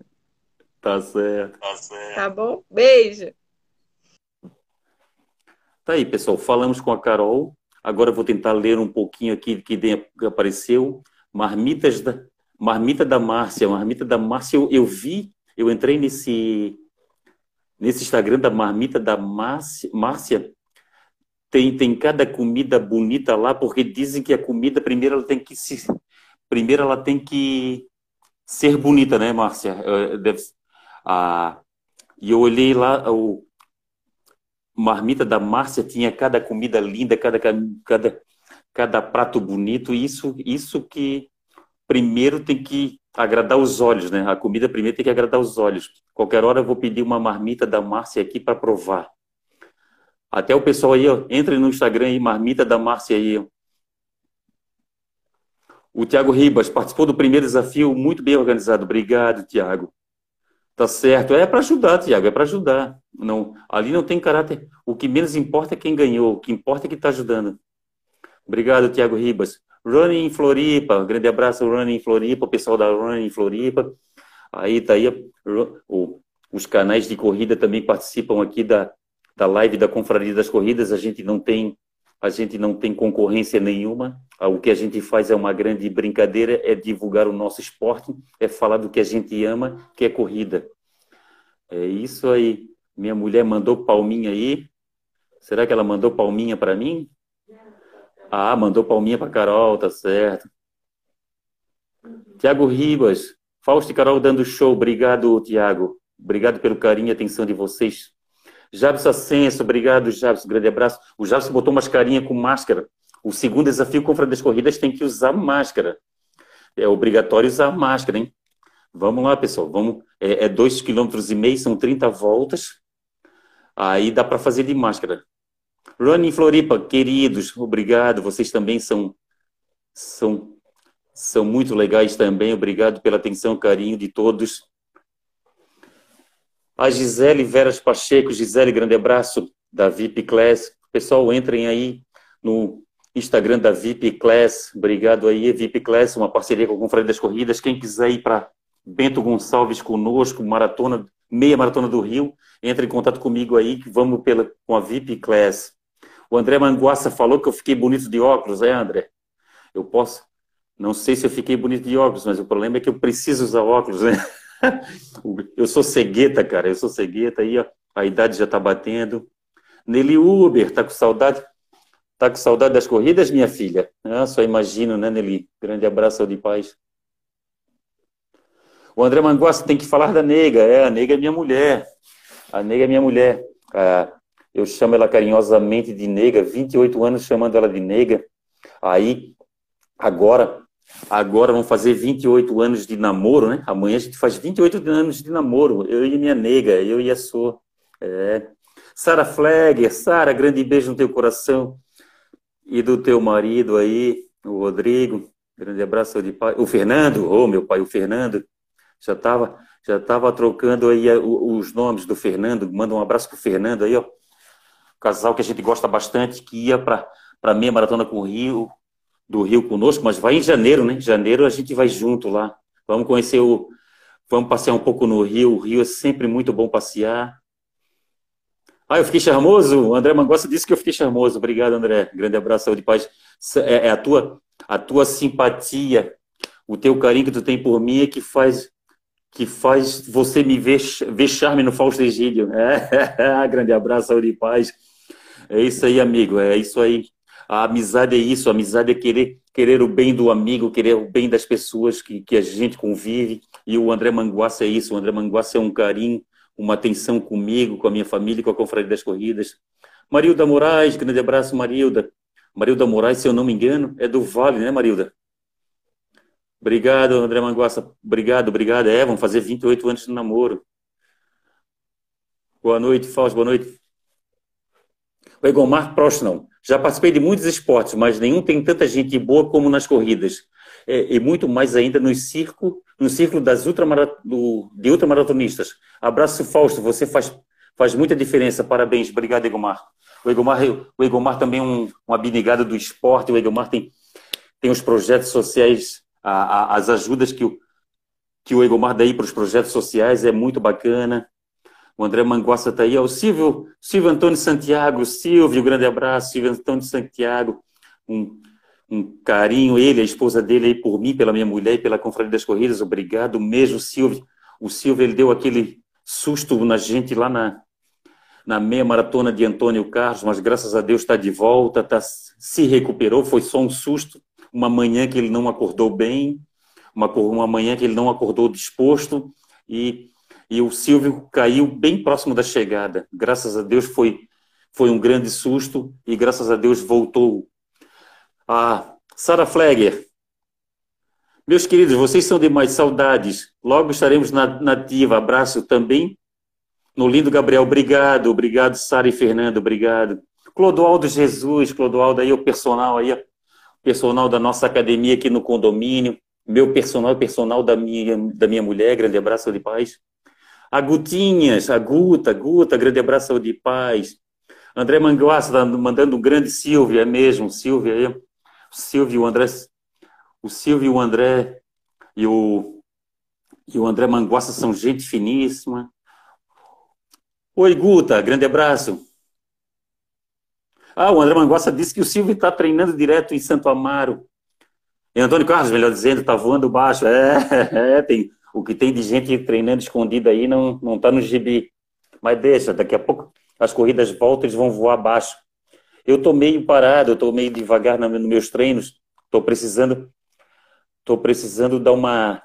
Tá certo. Tá, certo. tá bom? Beijo. Tá aí, pessoal. Falamos com a Carol. Agora eu vou tentar ler um pouquinho aqui que apareceu. Marmitas da, Marmita da Márcia. Marmita da Márcia, eu, eu vi, eu entrei nesse, nesse Instagram da Marmita da Márcia. Márcia tem, tem cada comida bonita lá, porque dizem que a comida primeiro ela tem que se primeiro ela tem que ser bonita, né, Márcia? Deve, ah, e eu olhei lá, o marmita da Márcia tinha cada comida linda, cada, cada, cada prato bonito. Isso, isso que primeiro tem que agradar os olhos, né? A comida primeiro tem que agradar os olhos. Qualquer hora eu vou pedir uma marmita da Márcia aqui para provar. Até o pessoal aí, ó, entre no Instagram aí, marmita da Márcia aí, ó. O Tiago Ribas participou do primeiro desafio, muito bem organizado. Obrigado, Tiago. Tá certo. É para ajudar, Tiago, é para ajudar. Não, ali não tem caráter. O que menos importa é quem ganhou, o que importa é que está ajudando. Obrigado, Tiago Ribas. Running Floripa, grande abraço, Running Floripa, o pessoal da Running Floripa. Aí tá aí o, os canais de corrida também participam aqui da, da live da Confraria das Corridas. A gente não tem a gente não tem concorrência nenhuma. O que a gente faz é uma grande brincadeira, é divulgar o nosso esporte, é falar do que a gente ama, que é corrida. É isso aí. Minha mulher mandou palminha aí. Será que ela mandou palminha para mim? Ah, mandou palminha para Carol, tá certo. Tiago Ribas, Fausto e Carol dando show. Obrigado, Tiago. Obrigado pelo carinho e atenção de vocês. Jabs Ascenso, obrigado, Jabs, grande abraço. O Jabs botou mascarinha com máscara. O segundo desafio com das corridas tem que usar máscara. É obrigatório usar máscara, hein? Vamos lá, pessoal. Vamos. É, é dois quilômetros e meio, são 30 voltas. Aí dá para fazer de máscara. Running Floripa, queridos, obrigado. Vocês também são, são, são muito legais também. Obrigado pela atenção, carinho de todos. A Gisele Veras Pacheco, Gisele, grande abraço, da VIP Class. Pessoal, entrem aí no Instagram da VIP Class. Obrigado aí, VIP Class, uma parceria com a Confraria das Corridas. Quem quiser ir para Bento Gonçalves conosco, maratona, meia maratona do Rio, entre em contato comigo aí, que vamos pela, com a VIP Class. O André Manguaça falou que eu fiquei bonito de óculos, é, André? Eu posso. Não sei se eu fiquei bonito de óculos, mas o problema é que eu preciso usar óculos, né? eu sou cegueta, cara, eu sou cegueta, aí ó, a idade já tá batendo. Nelly Uber, tá com saudade? Tá com saudade das corridas, minha filha? Ah, só imagino, né, Nelly? Grande abraço de paz. O André Manguaça tem que falar da nega. É, a nega é minha mulher. A nega é minha mulher. Ah, eu chamo ela carinhosamente de nega, 28 anos chamando ela de nega. Aí, agora, agora vão fazer 28 anos de namoro, né? Amanhã a gente faz 28 anos de namoro. Eu e minha nega, eu e a sua. É. Sara Flegger, Sara, grande beijo no teu coração. E do teu marido aí, o Rodrigo, grande abraço de pai. O Fernando, ô oh, meu pai, o Fernando, já estava já tava trocando aí os nomes do Fernando. Manda um abraço pro Fernando aí, ó. Casal que a gente gosta bastante, que ia para a meia maratona com o Rio, do Rio conosco, mas vai em janeiro, né? Janeiro a gente vai junto lá. Vamos conhecer o. Vamos passear um pouco no Rio. O Rio é sempre muito bom passear. Ah, eu fiquei charmoso? O André Mangossa disse que eu fiquei charmoso. Obrigado, André. Grande abraço, saúde e paz. É, é, a, tua, a tua simpatia, o teu carinho que tu tem por mim é que faz que faz você me ver, ver charme no Fausto Egídio. É, grande abraço, saúde e paz. É isso aí, amigo. É isso aí. A amizade é isso. A amizade é querer, querer o bem do amigo, querer o bem das pessoas que, que a gente convive. E o André Manguaça é isso. O André Manguaça é um carinho uma atenção comigo, com a minha família, com a Confraria das Corridas. Marilda Moraes, grande abraço, Marilda. Marilda Moraes, se eu não me engano, é do Vale, né, Marilda? Obrigado, André Manguaça. Obrigado, obrigado. É, vamos fazer 28 anos de namoro. Boa noite, Fausto, boa noite. O Egomar Prostnão. Já participei de muitos esportes, mas nenhum tem tanta gente boa como nas corridas. É, e muito mais ainda no circo no círculo das ultramarat de ultramaratonistas. Abraço, Fausto, você faz, faz muita diferença. Parabéns, obrigado, Egomar. O Egomar, o Egomar também é um, um abnegado do esporte, o Egomar tem, tem os projetos sociais, a, a, as ajudas que o, que o Egomar dá para os projetos sociais, é muito bacana. O André Manguaça está aí. O Silvio, Silvio Antônio Santiago, Silvio, grande abraço, Silvio Antônio Santiago, um um carinho, ele, a esposa dele, aí por mim, pela minha mulher e pela Confraria das Corridas, obrigado mesmo, Silvio. O Silvio, ele deu aquele susto na gente lá na, na meia maratona de Antônio Carlos, mas graças a Deus está de volta, tá, se recuperou, foi só um susto, uma manhã que ele não acordou bem, uma, uma manhã que ele não acordou disposto, e, e o Silvio caiu bem próximo da chegada. Graças a Deus foi, foi um grande susto, e graças a Deus voltou ah, Sara Flegger. Meus queridos, vocês são demais saudades. Logo estaremos na nativa. Abraço também no lindo Gabriel. Obrigado, obrigado, Sara e Fernando, obrigado. Clodoaldo Jesus, Clodoaldo aí, o personal aí, o personal da nossa academia aqui no condomínio. Meu personal, personal da minha, da minha mulher, grande abraço de paz. A Gutinhas, a Guta, Guta, grande abraço de paz. André Manguaça tá mandando um grande Silvia, é mesmo, Silvia aí. Silvio, o André, o Silvio, o André e o, e o André Manguaça são gente finíssima. Oi, Guta, grande abraço. Ah, o André Manguaça disse que o Silvio está treinando direto em Santo Amaro. E Antônio Carlos, melhor dizendo, está voando baixo. É, é, tem, o que tem de gente treinando escondida aí não não está no gibi. Mas deixa, daqui a pouco as corridas voltam, eles vão voar baixo. Eu estou meio parado, eu estou meio devagar nos meus treinos, estou precisando, estou precisando dar uma,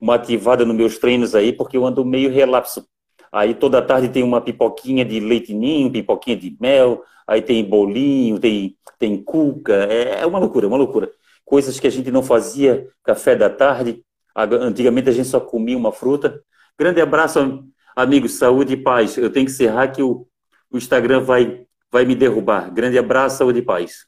uma ativada nos meus treinos aí, porque eu ando meio relapso. Aí toda tarde tem uma pipoquinha de leite ninho, pipoquinha de mel, aí tem bolinho, tem, tem cuca, é, é uma loucura, uma loucura. Coisas que a gente não fazia, café da tarde, antigamente a gente só comia uma fruta. Grande abraço, amigos, saúde e paz. Eu tenho que encerrar que o, o Instagram vai vai me derrubar. Grande abraço, saúde e paz.